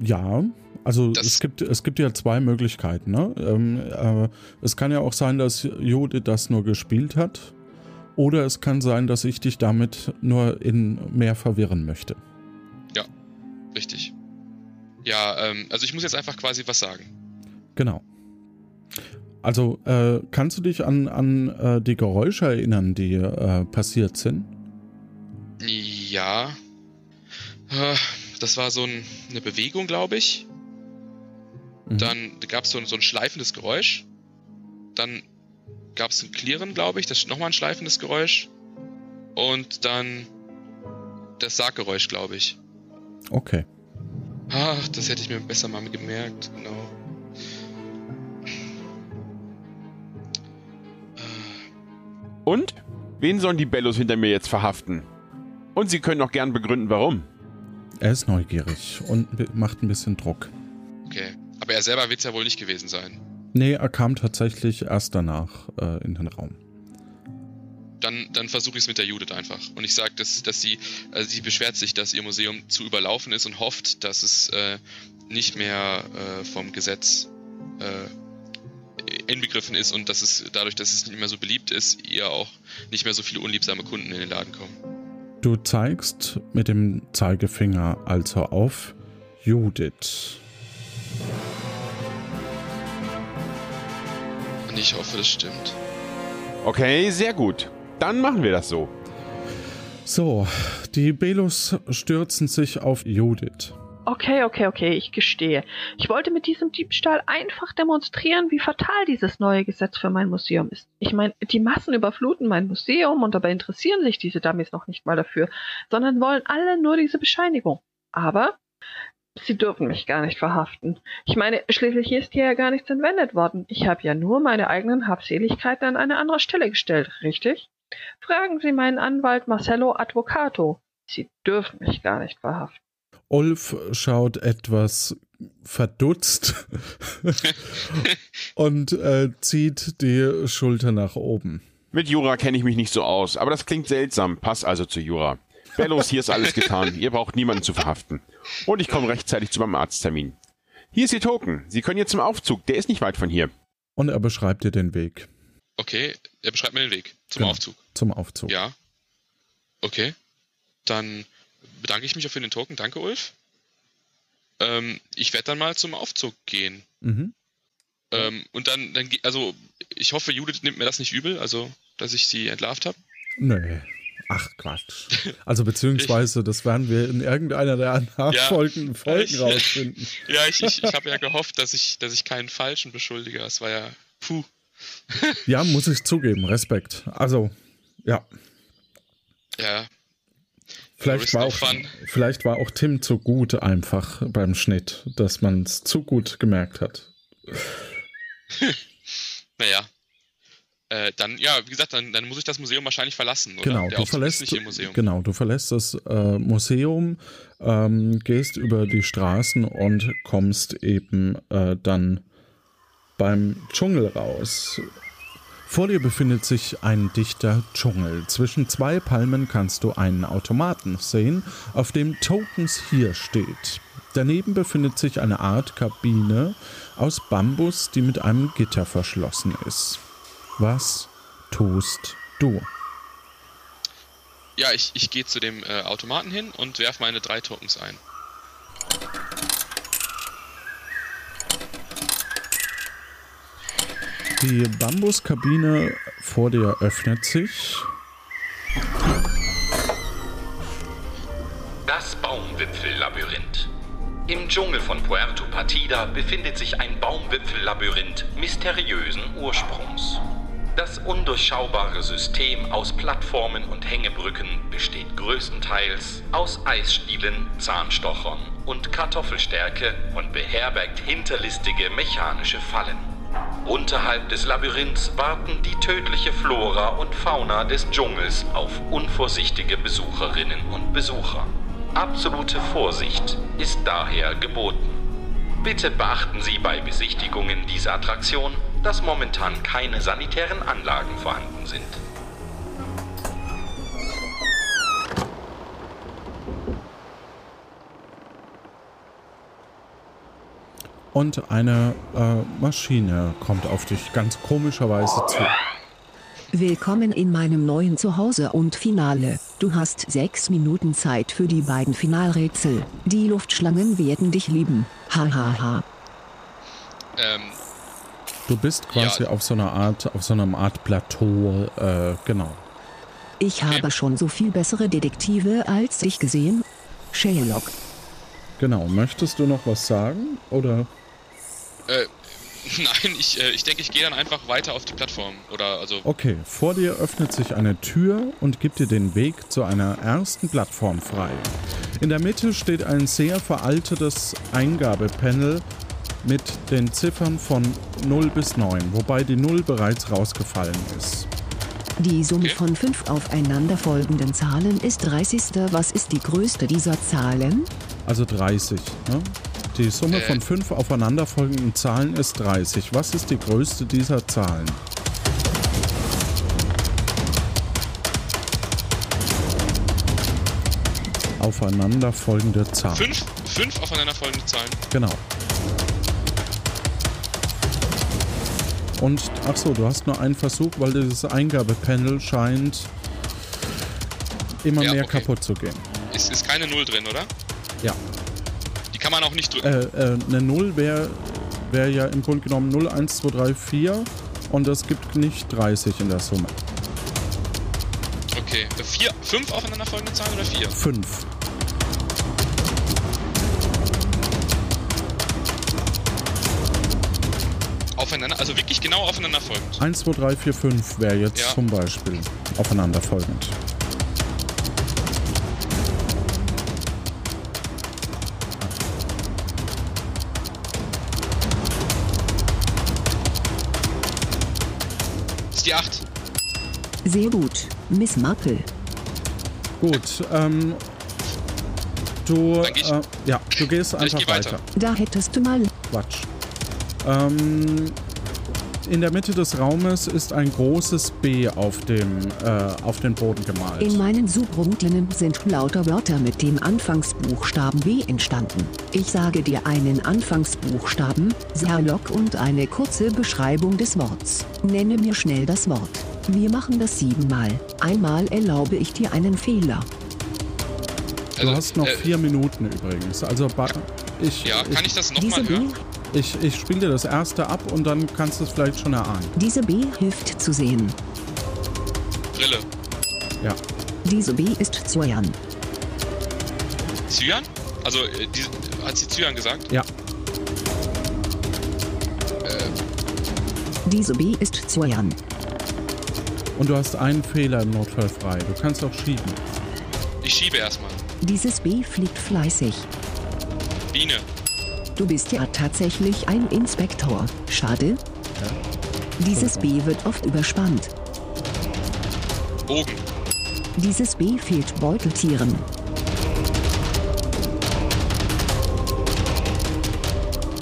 Ja, also Das- es gibt, es gibt ja zwei Möglichkeiten. Ne? Ähm, äh, es kann ja auch sein, dass Judith das nur gespielt hat. Oder es kann sein, dass ich dich damit nur in mehr verwirren möchte. Richtig. Ja, ähm, also ich muss jetzt einfach quasi was sagen. Genau. Also, äh, kannst du dich an, an äh, die Geräusche erinnern, die äh, passiert sind? Ja. Äh, Das war so ein, eine Bewegung, glaube ich. Mhm. Dann gab es so, ein- so ein schleifendes Geräusch. Dann gab es ein Klirren, glaube ich. Das ist nochmal ein schleifendes Geräusch. Und dann das Sarggeräusch, glaube ich. Okay. Ach, das hätte ich mir besser mal gemerkt. Genau. Und? Wen sollen die Bellos hinter mir jetzt verhaften? Und Sie können auch gern begründen, warum. Er ist neugierig und macht ein bisschen Druck. Okay. Aber er selber wird es ja wohl nicht gewesen sein. Nee, er kam tatsächlich erst danach äh, in den Raum. Dann, dann versuche ich es mit der Judith einfach. Und ich sage, dass, dass sie, also sie beschwert sich, dass ihr Museum zu überlaufen ist und hofft, dass es äh, nicht mehr äh, vom Gesetz äh, inbegriffen ist und dass es dadurch, dass es nicht mehr so beliebt ist, ihr auch nicht mehr so viele unliebsame Kunden in den Laden kommen. Du zeigst mit dem Zeigefinger also auf Judith. Und ich hoffe, das stimmt. Okay, sehr gut. Dann machen wir das so. So, die Belos stürzen sich auf Judith. Okay, okay, okay, ich gestehe. Ich wollte mit diesem Diebstahl einfach demonstrieren, wie fatal dieses neue Gesetz für mein Museum ist. Ich meine, die Massen überfluten mein Museum und dabei interessieren sich diese Dummies noch nicht mal dafür, sondern wollen alle nur diese Bescheinigung. Aber sie dürfen mich gar nicht verhaften. Ich meine, schließlich ist hier ja gar nichts entwendet worden. Ich habe ja nur meine eigenen Habseligkeiten an eine andere Stelle gestellt, richtig? Fragen Sie meinen Anwalt Marcello Advocato. Sie dürfen mich gar nicht verhaften. Ulf schaut etwas verdutzt und äh, zieht die Schulter nach oben. Mit Jura kenne ich mich nicht so aus, aber das klingt seltsam. Pass also zu Jura. Bellos, hier ist alles getan. Ihr braucht niemanden zu verhaften. Und ich komme rechtzeitig zu meinem Arzttermin. Hier ist Ihr Token. Sie können jetzt zum Aufzug. Der ist nicht weit von hier. Und er beschreibt dir den Weg Okay, er beschreibt mir den Weg zum Genau. Aufzug. zum Aufzug. Ja. Okay. Dann bedanke ich mich auch für den Token. Danke, Ulf. Ähm, ich werde dann mal zum Aufzug gehen. Mhm. Ähm, und dann, dann, ge- also ich hoffe, Judith nimmt mir das nicht übel, also dass ich sie entlarvt habe. Nee. Ach Quatsch. Also beziehungsweise, das werden wir in irgendeiner der nachfolgenden Folgen ich- rausfinden. Ja, ich, ich, ich habe ja gehofft, dass ich, dass ich keinen Falschen beschuldige. Das war ja, puh. Ja, muss ich zugeben, Respekt. Also, ja. Ja, Vielleicht war, auch, vielleicht war auch Tim zu gut einfach beim Schnitt, dass man es zu gut gemerkt hat. naja. Äh, dann, ja, wie gesagt, dann, dann muss ich das Museum wahrscheinlich verlassen, oder? Genau, Der du verlässt, ist nicht im Museum. genau, du verlässt das äh, Museum, ähm, gehst über die Straßen und kommst eben äh, dann beim Dschungel raus. Vor dir befindet sich ein dichter Dschungel. Zwischen zwei Palmen kannst du einen Automaten sehen, auf dem Tokens hier steht. Daneben befindet sich eine Art Kabine aus Bambus, die mit einem Gitter verschlossen ist. Was tust du? Ja, ich, ich gehe zu dem äh, Automaten hin und werfe meine drei Tokens ein. Die Bambuskabine vor dir öffnet sich. Das Baumwipfellabyrinth. Im Dschungel von Puerto Partida befindet sich ein Baumwipfellabyrinth mysteriösen Ursprungs. Das undurchschaubare System aus Plattformen und Hängebrücken besteht größtenteils aus Eisstielen, Zahnstochern und Kartoffelstärke und beherbergt hinterlistige mechanische Fallen. Unterhalb des Labyrinths warten die tödliche Flora und Fauna des Dschungels auf unvorsichtige Besucherinnen und Besucher. Absolute Vorsicht ist daher geboten. Bitte beachten Sie bei Besichtigungen dieser Attraktion, dass momentan keine sanitären Anlagen vorhanden sind. Und eine äh, Maschine kommt auf dich ganz komischerweise zu. Willkommen in meinem neuen Zuhause und Finale. Du hast sechs Minuten Zeit für die beiden Finalrätsel. Die Luftschlangen werden dich lieben. Hahaha. Ha, ha. Ähm, Du bist quasi Ja. auf so einer Art, auf so einer Art Plateau, äh, genau. Ich habe schon so viel bessere Detektive als dich gesehen. Sherlock. Genau. Möchtest du noch was sagen? Oder? äh, nein, ich, äh, ich denke, ich gehe dann einfach weiter auf die Plattform. Oder, also, Okay, vor dir öffnet sich eine Tür und gibt dir den Weg zu einer ersten Plattform frei. In der Mitte steht ein sehr veraltetes Eingabepanel mit den Ziffern von 0 bis 9, wobei die 0 bereits rausgefallen ist. Die Summe von fünf aufeinanderfolgenden Zahlen ist 30. Was ist die größte dieser Zahlen? Also 30. Ne? Die Summe Äh. von fünf aufeinanderfolgenden Zahlen ist 30. Was ist die größte dieser Zahlen? Aufeinanderfolgende Zahlen. Fünf, fünf aufeinanderfolgende Zahlen. Genau. Und ach so, du hast nur einen Versuch, weil dieses Eingabepanel scheint immer Ja, mehr okay. kaputt zu gehen. Ist, ist keine Null drin, oder? Ja. Die kann man auch nicht drücken. Äh, äh, eine 0 wäre wär ja im Grunde genommen 0, 1, 2, 3, 4 und es gibt nicht 30 in der Summe. Okay. Vier, fünf aufeinanderfolgende Zahlen oder vier? 5. Aufeinander, also wirklich genau aufeinanderfolgend. 1, 2, 3, 4, 5 wäre jetzt Ja. zum Beispiel aufeinanderfolgend. Das ist die acht. Sehr gut, Miss Marple. Gut, ähm, du, äh, ja, du gehst Ja, ich einfach geh weiter. weiter. Da hättest du mal. Quatsch. Ähm, in der Mitte des Raumes ist ein großes B auf dem äh, auf den Boden gemalt. In meinen Suchrunden sind lauter Wörter mit dem Anfangsbuchstaben B entstanden. Ich sage dir einen Anfangsbuchstaben, Sherlock und eine kurze Beschreibung des Worts. Nenne mir schnell das Wort. Wir machen das siebenmal. Einmal erlaube ich dir einen Fehler. du Also, hast noch äh, vier Minuten übrigens. Also ich, Ja, kann ich das nochmal hören? Ich, ich spiele dir das erste ab und dann kannst du es vielleicht schon erahnen. diese B hilft zu sehen. Brille. Ja. Diese B ist Cyan. Zyan? Also, äh, die, hat sie Zyan gesagt? Ja. Diese B ist Cyan. Und du hast einen Fehler im Notfall frei. Du kannst auch schieben. Ich schiebe erstmal. Dieses B fliegt fleißig. Biene. Du bist ja tatsächlich ein Inspektor. Schade. Dieses B wird oft überspannt. Bogen. Dieses B fehlt Beuteltieren.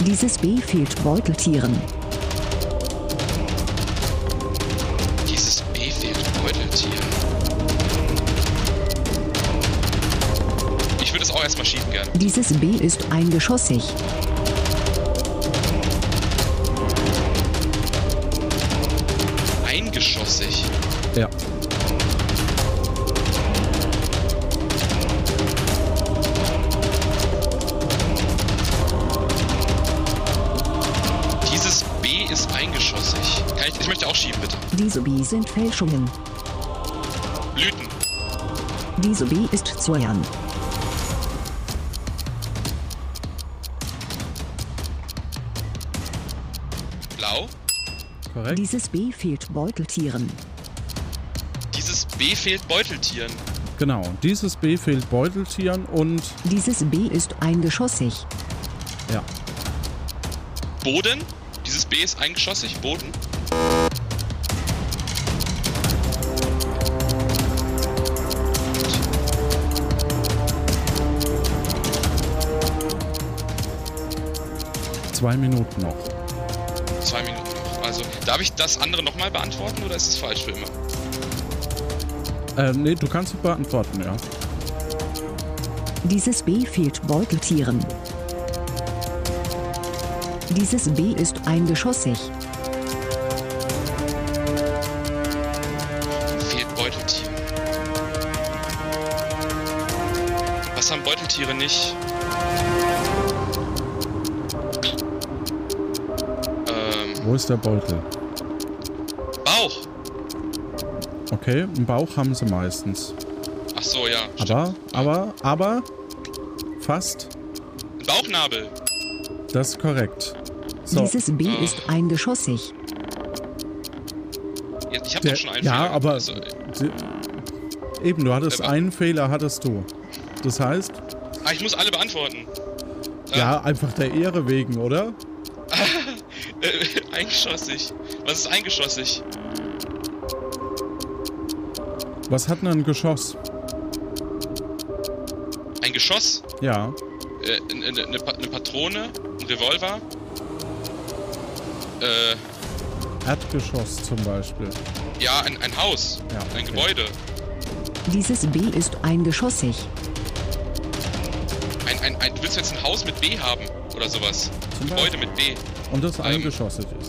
Dieses B fehlt Beuteltieren. Dieses B ist eingeschossig. Eingeschossig. Ja. Dieses B ist eingeschossig. Kann ich, ich möchte auch schieben, bitte. Diese B sind Fälschungen. Blüten. Diese B ist Cyan. Korrekt? Dieses B fehlt Beuteltieren. Dieses B fehlt Beuteltieren. Genau. Dieses B fehlt Beuteltieren und Dieses B ist eingeschossig. ja. Boden. Dieses B ist eingeschossig. Boden. Zwei Minuten noch. Zwei Minuten noch. Also, darf ich das andere nochmal beantworten oder ist es falsch für immer? Äh, nee, du kannst es beantworten, ja. Dieses B fehlt Beuteltieren. Dieses B ist eingeschossig. Fehlt Beuteltier. Was haben Beuteltiere nicht? Wo ist der Beutel? Bauch. Okay, einen Bauch haben sie meistens. Ach so, ja. Aber, aber, aber, fast, Ein Bauchnabel. das ist korrekt. So, Dieses B Ah. ist eingeschossig. Jetzt- Ich habe der, doch schon einen ja, Fehler gemacht. aber Also, die- eben, du hattest Äh, einen Fehler, hattest du. Das heißt, ah, ich muss alle beantworten. ja, einfach der Ehre wegen, oder? Eingeschossig. Was ist eingeschossig? Was hat denn ein Geschoss? Ein Geschoss? Ja, Äh, eine, eine, eine Pa- eine Patrone, ein Revolver. Äh, Erdgeschoss zum Beispiel. ja, ein, ein Haus. Ja, Ein okay. Gebäude. Dieses B ist eingeschossig. Ein, ein, ein, du willst jetzt ein Haus mit B haben oder sowas. Zum Gebäude mit B. Und das Ähm. eingeschossig ist.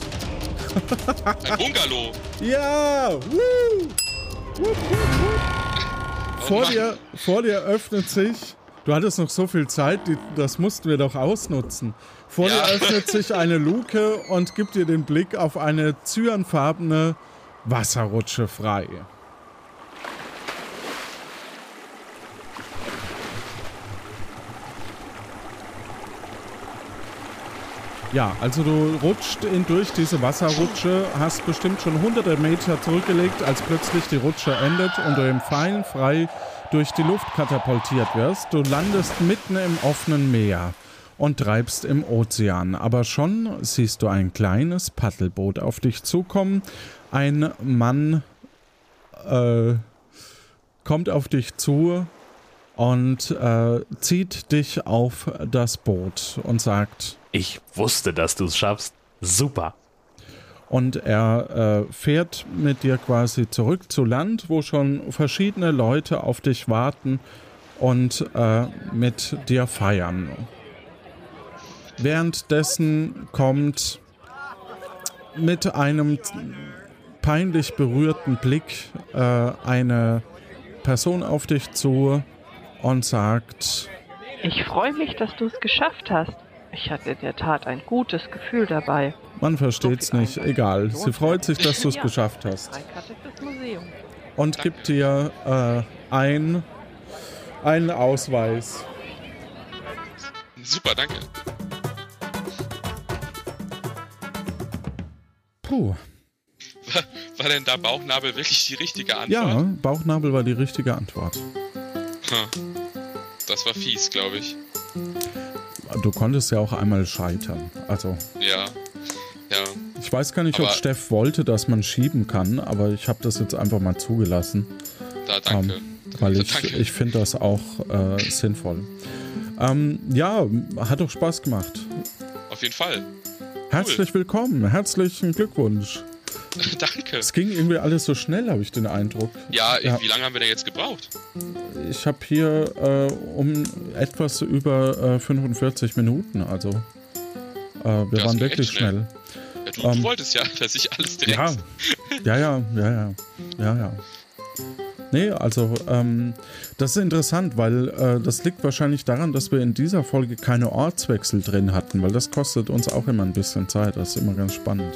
Ein Bungalow. Ja! Woo! Oh Vor Mann. dir, vor dir öffnet sich. Du hattest noch so viel Zeit, die, das mussten wir doch ausnutzen. Vor Ja. dir öffnet sich eine Luke und gibt dir den Blick auf eine zyanfarbene Wasserrutsche frei. Ja, also du rutscht in durch diese Wasserrutsche, hast bestimmt schon hunderte Meter zurückgelegt, als plötzlich die Rutsche endet und du im Pfeil frei durch die Luft katapultiert wirst. Du landest mitten im offenen Meer und treibst im Ozean. Aber schon siehst du ein kleines Paddelboot auf dich zukommen. Ein Mann äh, kommt auf dich zu und äh, zieht dich auf das Boot und sagt, Ich wusste, dass du es schaffst. Super. Und er äh, fährt mit dir quasi zurück zu Land, wo schon verschiedene Leute auf dich warten und äh, mit dir feiern. Währenddessen kommt mit einem peinlich berührten Blick äh, eine Person auf dich zu und sagt, Ich freue mich, dass du es geschafft hast. Ich hatte in der Tat ein gutes Gefühl dabei. man versteht's nicht, egal. Sie freut sich, dass du es Ja. geschafft hast. Und gibt dir äh, ein, einen Ausweis. Super, danke. Puh. War, war denn da Bauchnabel wirklich die richtige Antwort? Ja, Bauchnabel war die richtige Antwort. Das war fies, glaube ich. Du konntest ja auch einmal scheitern. Also, Ja. Ja. ich weiß gar nicht, ob Aber- Steff wollte, dass man schieben kann, aber ich habe das jetzt einfach mal zugelassen. Da, danke. Ähm, weil ich, Danke. ich finde das auch äh, sinnvoll. Ähm, ja, hat doch Spaß gemacht. Auf jeden Fall. Herzlich willkommen, herzlichen Glückwunsch. danke. Es ging irgendwie alles so schnell, habe ich den Eindruck. Ja, Ja. wie lange haben wir denn jetzt gebraucht? Ich habe hier äh, um etwas über äh, 45 Minuten, also äh, wir das waren wirklich schnell. schnell. Ja, du, Ähm, du wolltest ja, dass ich alles direkt. Ja, ja, ja, ja, ja, ja, ja. Nee, also ähm, das ist interessant, weil äh, das liegt wahrscheinlich daran, dass wir in dieser Folge keine Ortswechsel drin hatten, weil das kostet uns auch immer ein bisschen Zeit. Das ist immer ganz spannend.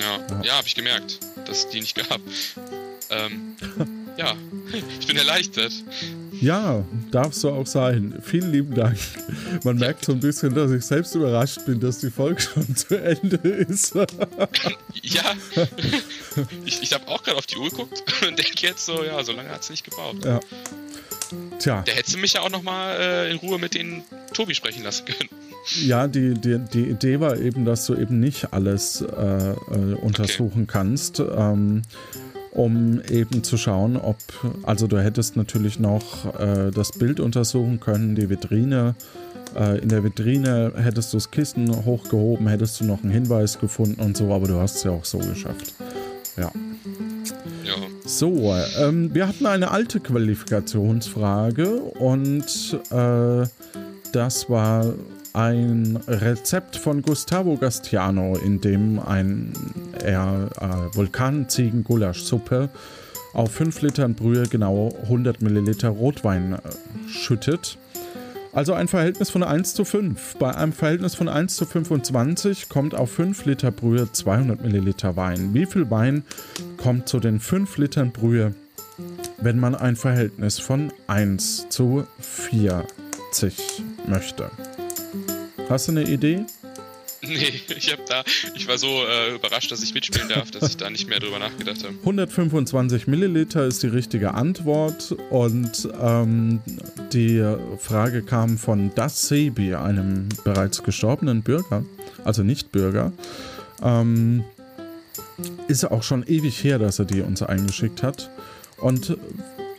Ja, ja habe ich gemerkt, dass es die nicht gab. Ähm, ja, ich bin erleichtert. Ja, darf so auch sein. Vielen lieben Dank. Man merkt so ein bisschen, dass ich selbst überrascht bin, dass die Folge schon zu Ende ist. Ja, ich, ich habe auch gerade auf die Uhr geguckt und denke jetzt so, ja, so lange hat es nicht gebraucht. ja. Tja, Der hätte mich ja auch nochmal äh, in Ruhe mit den Tobi sprechen lassen können. ja, die, die, die Idee war eben, dass du eben nicht alles äh, äh, untersuchen kannst, ähm, um eben zu schauen, ob, also du hättest natürlich noch äh, das Bild untersuchen können, die Vitrine. Äh, in der Vitrine hättest du das Kissen hochgehoben, hättest du noch einen Hinweis gefunden und so, aber du hast es ja auch so geschafft. Ja. Ja, So, ähm, wir hatten eine alte Qualifikationsfrage und äh, das war ein Rezept von Gustavo Gastiano, in dem ein er äh, Vulkanziegen-Gulaschsuppe auf 5 Litern Brühe genau 100 Milliliter Rotwein äh, schüttet. Also ein Verhältnis von 1 zu 5. Bei einem Verhältnis von 1 zu 25 kommt auf 5 Liter Brühe 200 Milliliter Wein. Wie viel Wein kommt zu den 5 Litern Brühe, wenn man ein Verhältnis von 1 zu 40 möchte? Hast du eine Idee? nee, ich hab da, ich war so äh, überrascht, dass ich mitspielen darf, dass ich da nicht mehr drüber nachgedacht habe. 125 Milliliter ist die richtige Antwort und ähm, die Frage kam von Das Sebi, einem bereits gestorbenen Bürger, also nicht Bürger. Ähm, ist auch schon ewig her, dass er die uns eingeschickt hat. Und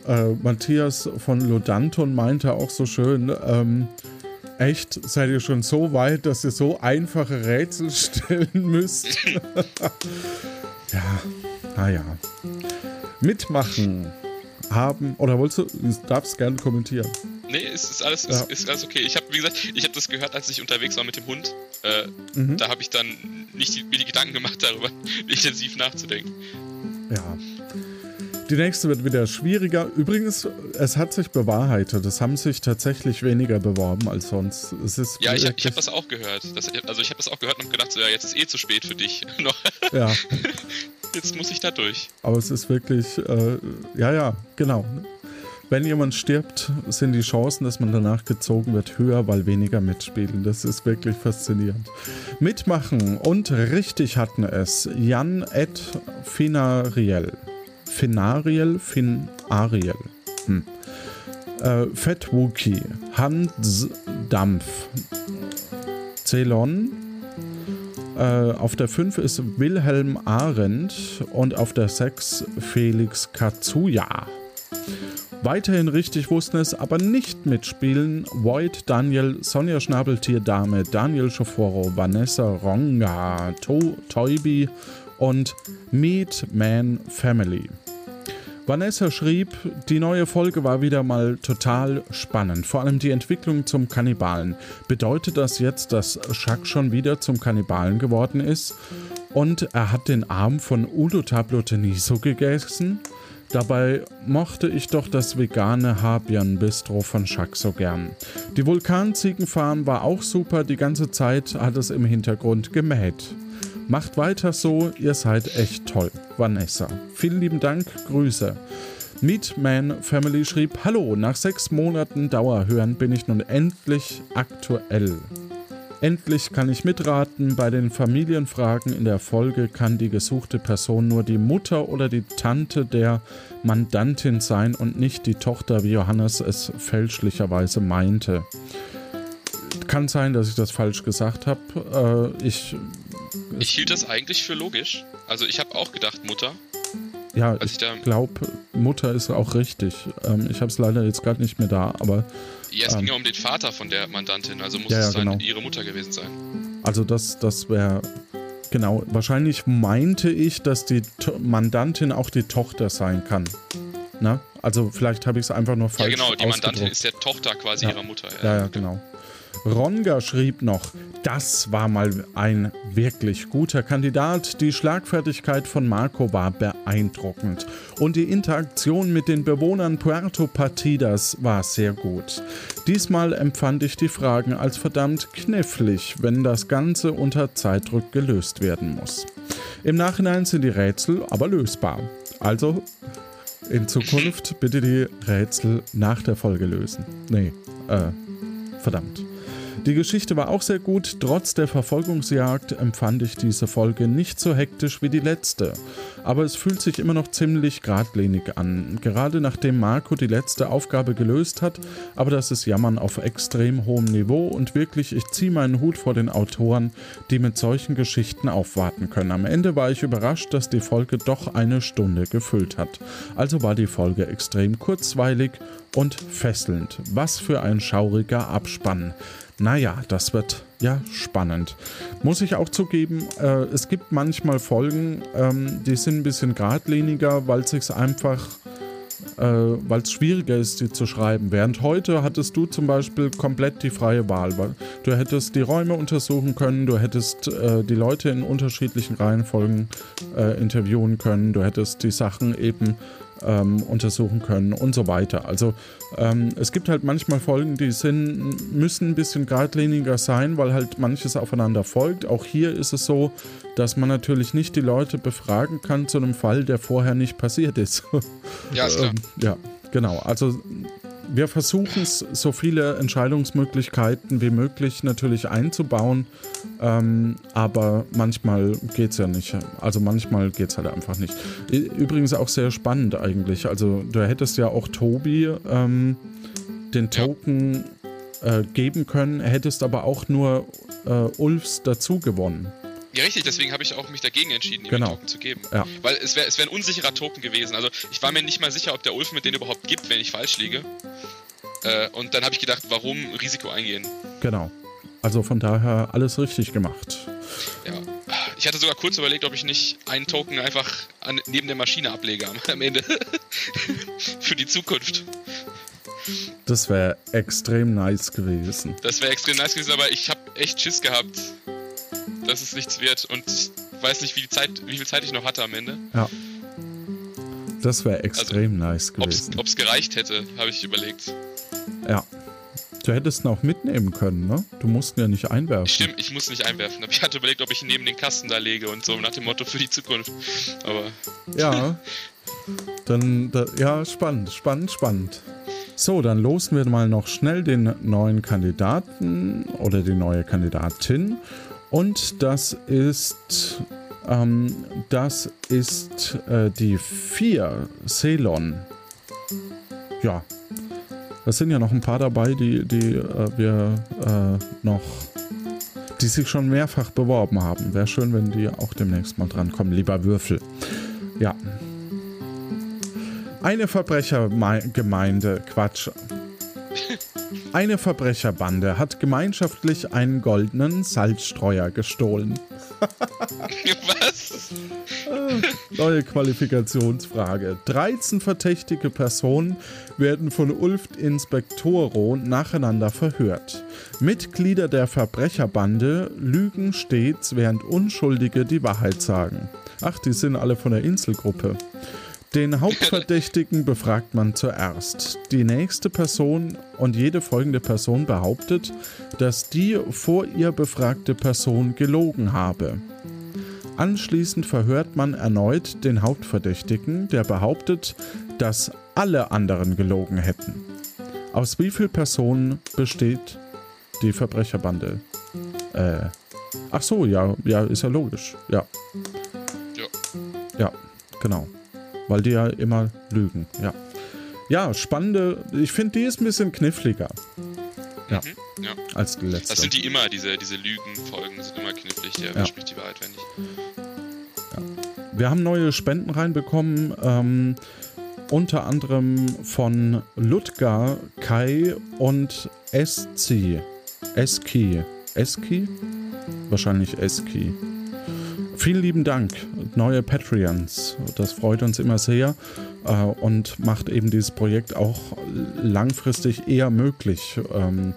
äh, Matthias von Lodanton meinte auch so schön, ähm, Echt? Seid ihr schon so weit, dass ihr so einfache Rätsel stellen müsst? ja, naja. Mitmachen haben, oder wolltest du, du darfst gerne kommentieren. Nee, es ist alles, Ja. ist, ist alles okay. Ich habe, wie gesagt, ich habe das gehört, als ich unterwegs war mit dem Hund. Äh, Mhm. Da habe ich dann nicht die, mir die Gedanken gemacht, darüber intensiv nachzudenken. Ja. Die nächste wird wieder schwieriger. Übrigens, es hat sich bewahrheitet. Es haben sich tatsächlich weniger beworben als sonst. Es ist Ja, ich, ich habe das auch gehört. Das, also ich habe das auch gehört und gedacht, so, ja, jetzt ist eh zu spät für dich. Ja, Jetzt muss ich da durch. aber es ist wirklich, äh, ja, ja, genau. Wenn jemand stirbt, sind die Chancen, dass man danach gezogen wird, höher, weil weniger mitspielen. Das ist wirklich faszinierend. Mitmachen und richtig hatten es Jan Ed Finariel. Finariel, Finariel. Hm. Äh, Fett Wookie, Hans Dampf, Celon, äh, auf der 5 ist Wilhelm Arendt und auf der 6 Felix Katsuya. Weiterhin richtig wussten es aber nicht mitspielen Void, Daniel, Sonja Schnabeltier-Dame, Daniel Schoforo, Vanessa Ronga, to Toibi und Meat Man Family. Vanessa schrieb, die neue Folge war wieder mal total spannend. Vor allem die Entwicklung zum Kannibalen. Bedeutet das jetzt, dass Shaq schon wieder zum Kannibalen geworden ist? Und er hat den Arm von Udo Tabloteniso gegessen? Dabei mochte ich doch das vegane Habian-Bistro von Shaq so gern. Die Vulkanziegenfarm war auch super, die ganze Zeit hat es im Hintergrund gemäht. Macht weiter so, ihr seid echt toll. Vanessa. Vielen lieben Dank, Grüße. Meatman Family schrieb, Hallo, nach sechs Monaten Dauerhören bin ich nun endlich aktuell. Endlich kann ich mitraten. Bei den Familienfragen in der Folge kann die gesuchte Person nur die Mutter oder die Tante der Mandantin sein und nicht die Tochter, wie Johannes es fälschlicherweise meinte. Kann sein, dass ich das falsch gesagt habe. Äh, ich, Ich hielt das eigentlich für logisch. Also ich habe auch gedacht, Mutter. ja, Als ich ich glaube, Mutter ist auch richtig. Ähm, ich habe es leider jetzt gerade nicht mehr da, aber Ja, es Ähm. ging ja um den Vater von der Mandantin, also muss Ja, es ja, genau. ihre Mutter gewesen sein. Also das, das wäre genau. Wahrscheinlich meinte ich, dass die to Mandantin auch die Tochter sein kann. Na? Also vielleicht habe ich es einfach nur Ja, falsch genau, die Mandantin ist der Tochter quasi Ja. ihrer Mutter. Ja, ja, genau. Ronga schrieb noch, das war mal ein wirklich guter Kandidat. Die Schlagfertigkeit von Marco war beeindruckend. Und die Interaktion mit den Bewohnern Puerto Partidas war sehr gut. Diesmal empfand ich die Fragen als verdammt knifflig, wenn das Ganze unter Zeitdruck gelöst werden muss. Im Nachhinein sind die Rätsel aber lösbar. Also in Zukunft bitte die Rätsel nach der Folge lösen. Nee, äh, verdammt. Die Geschichte war auch sehr gut. Trotz der Verfolgungsjagd empfand ich diese Folge nicht so hektisch wie die letzte. Aber es fühlt sich immer noch ziemlich geradlinig an. Gerade nachdem Marco die letzte Aufgabe gelöst hat. Aber das ist Jammern auf extrem hohem Niveau und wirklich, ich ziehe meinen Hut vor den Autoren, die mit solchen Geschichten aufwarten können. Am Ende war ich überrascht, dass die Folge doch eine Stunde gefüllt hat. Also war die Folge extrem kurzweilig und fesselnd. Was für ein schauriger Abspann. Naja, das wird ja spannend. Muss ich auch zugeben, äh, es gibt manchmal Folgen, ähm, die sind ein bisschen geradliniger, weil es sich einfach, äh, weil es schwieriger ist, die zu schreiben. Während heute hattest du zum Beispiel komplett die freie Wahl, du hättest die Räume untersuchen können, du hättest äh, die Leute in unterschiedlichen Reihenfolgen äh, interviewen können, du hättest die Sachen eben ähm, untersuchen können und so weiter. Also ähm, es gibt halt manchmal Folgen, die sind, müssen ein bisschen geradliniger sein, weil halt manches aufeinander folgt. Auch hier ist es so, dass man natürlich nicht die Leute befragen kann zu einem Fall, der vorher nicht passiert ist. Ja, ist klar. Ähm, ja, genau. Also wir versuchen es, so viele Entscheidungsmöglichkeiten wie möglich natürlich einzubauen, ähm, aber manchmal geht es ja nicht. Also manchmal geht es halt einfach nicht. Übrigens auch sehr spannend eigentlich. Also du hättest ja auch Tobi ähm, den Token äh, geben können, hättest aber auch nur äh, Ulfs dazu gewonnen. Ja, richtig, deswegen habe ich auch mich dagegen entschieden, ihm Genau. den Token zu geben. Ja. Weil es wäre es wär ein unsicherer Token gewesen. Also ich war mir nicht mal sicher, ob der Ulf mir den überhaupt gibt, wenn ich falsch liege. Äh, und dann habe ich gedacht, warum Risiko eingehen? genau. Also von daher alles richtig gemacht. Ja. Ich hatte sogar kurz überlegt, ob ich nicht einen Token einfach an, neben der Maschine ablege am, am Ende. Für die Zukunft. Das wäre extrem nice gewesen. Das wäre extrem nice gewesen, aber ich habe echt Schiss gehabt, dass es nichts wird und ich weiß nicht, wie, die Zeit, wie viel Zeit ich noch hatte am Ende. Ja. Das wäre extrem nice gewesen. Ob es gereicht hätte, habe ich überlegt. Ja. Du hättest ihn auch mitnehmen können, ne? Du musst ihn ja nicht einwerfen. Stimmt, ich muss nicht einwerfen. Aber ich hatte überlegt, ob ich ihn neben den Kasten da lege und so nach dem Motto für die Zukunft. Aber. Ja. Dann, da, ja, spannend, spannend, spannend. So, dann losen wir mal noch schnell den neuen Kandidaten oder die neue Kandidatin. Und das ist, ähm, das ist äh, die 4, Ceylon. Ja, es sind ja noch ein paar dabei, die, die äh, wir äh, noch, die sich schon mehrfach beworben haben. Wäre schön, wenn die auch demnächst mal drankommen. Lieber Würfel. Ja. Eine Verbrechergemeinde, Quatsch. Eine Verbrecherbande hat gemeinschaftlich einen goldenen Salzstreuer gestohlen. Was? Neue Qualifikationsfrage. 13 verdächtige Personen werden von Ulft Inspektoro nacheinander verhört. Mitglieder der Verbrecherbande lügen stets, während Unschuldige die Wahrheit sagen. Ach, die sind alle von der Inselgruppe. Den Hauptverdächtigen befragt man zuerst. Die nächste Person und jede folgende Person behauptet, dass die vor ihr befragte Person gelogen habe. Anschließend verhört man erneut den Hauptverdächtigen, der behauptet, dass alle anderen gelogen hätten. Aus wie vielen Personen besteht die Verbrecherbande? Äh, ach so, ja, ja, ist ja logisch. Ja. Ja. Ja, genau. Weil die ja immer lügen, ja. Ja, spannende, ich finde, die ist ein bisschen kniffliger. Ja. Mhm, ja. Als die letzte. Das sind die immer, diese, diese Lügenfolgen sind immer knifflig. Der ja. spricht die Wahrheit, wenn nicht. Ja. Wir haben neue Spenden reinbekommen. Ähm, unter anderem von Ludger, Kai und Eszi. Eski. Eski? Wahrscheinlich Eski. Vielen lieben Dank, neue Patreons. Das freut uns immer sehr äh, und macht eben dieses Projekt auch langfristig eher möglich. Ähm,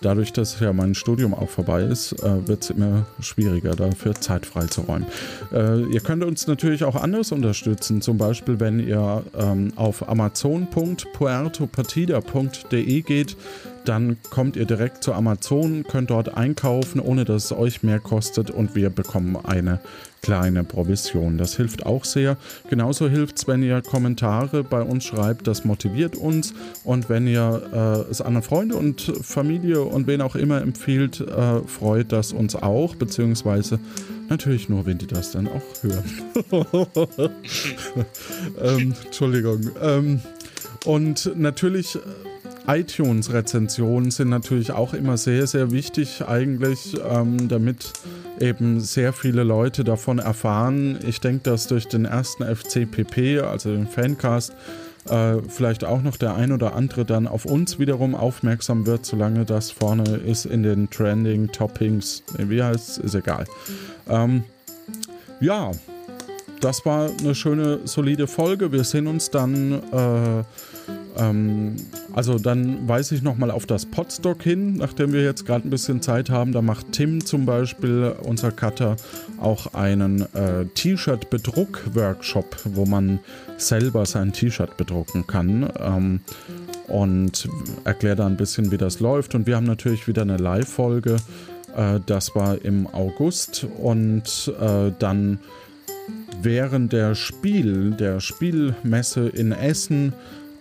dadurch, dass ja mein Studium auch vorbei ist, äh, wird es immer schwieriger, dafür Zeit freizuräumen. Äh, ihr könnt uns natürlich auch anders unterstützen, zum Beispiel, wenn ihr ähm, auf amazon.puertopartida.de geht dann kommt ihr direkt zu Amazon, könnt dort einkaufen, ohne dass es euch mehr kostet und wir bekommen eine kleine Provision. Das hilft auch sehr. Genauso hilft es, wenn ihr Kommentare bei uns schreibt, das motiviert uns und wenn ihr äh, es an Freunde und Familie und wen auch immer empfiehlt, äh, freut das uns auch, beziehungsweise natürlich nur, wenn die das dann auch hören. ähm, Entschuldigung. Ähm, und natürlich iTunes-Rezensionen sind natürlich auch immer sehr, sehr wichtig eigentlich, ähm, damit eben sehr viele Leute davon erfahren. Ich denke, dass durch den ersten FCPP, also den Fancast, äh, vielleicht auch noch der ein oder andere dann auf uns wiederum aufmerksam wird, solange das vorne ist in den Trending Toppings. Wie heißt es? Ist egal. Ähm, ja, das war eine schöne, solide Folge. Wir sehen uns dann äh, ähm, also dann weise ich nochmal auf das Podstock hin, nachdem wir jetzt gerade ein bisschen Zeit haben. Da macht Tim zum Beispiel, unser Cutter, auch einen äh, T-Shirt-Bedruck-Workshop, wo man selber sein T-Shirt bedrucken kann. Ähm, und erklärt da ein bisschen, wie das läuft. Und wir haben natürlich wieder eine Live-Folge. Äh, das war im August. Und äh, dann während der Spiel, der Spielmesse in Essen,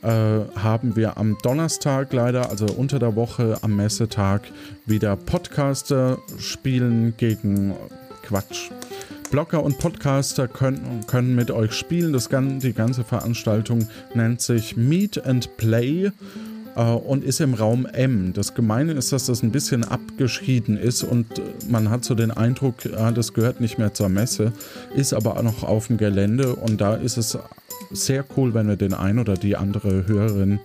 äh, haben wir am Donnerstag leider, also unter der Woche am Messetag, wieder Podcaster spielen gegen Quatsch. Blogger und Podcaster können, können mit euch spielen. Das, die ganze Veranstaltung nennt sich Meet and Play äh, und ist im Raum M. Das Gemeine ist, dass das ein bisschen abgeschieden ist und man hat so den Eindruck, ja, das gehört nicht mehr zur Messe, ist aber auch noch auf dem Gelände und da ist es sehr cool, wenn wir den ein oder die andere Hörerin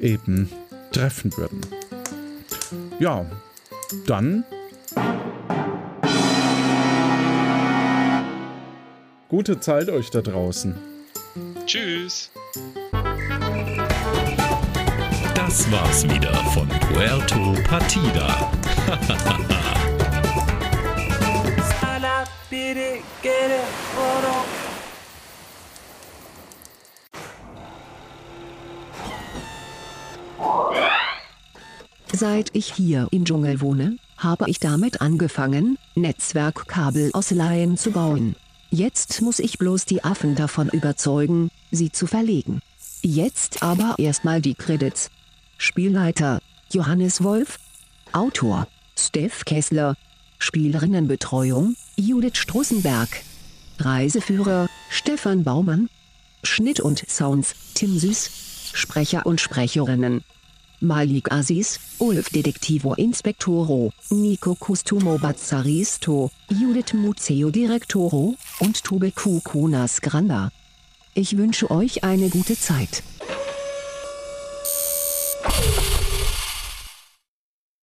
eben treffen würden. Ja, Dann gute Zeit euch da draußen. Tschüss. Das war's wieder von Puerto Partida. Seit ich hier im Dschungel wohne, habe ich damit angefangen, Netzwerkkabel aus Laien zu bauen. Jetzt muss ich bloß die Affen davon überzeugen, sie zu verlegen. Jetzt aber erstmal die Credits. Spielleiter Johannes Wolf, Autor Steff Kessler, Spielerinnenbetreuung Judith Strussenberg, Reiseführer Stefan Baumann, Schnitt und Sounds Tim Süß, Sprecher und Sprecherinnen Malik Aziz, Ulf Detektivo Inspektoro, Nico Custumo Bazzaristo, Judith Muzeo Direktoro und Tube Kukunas Granda. Ich wünsche euch eine gute Zeit.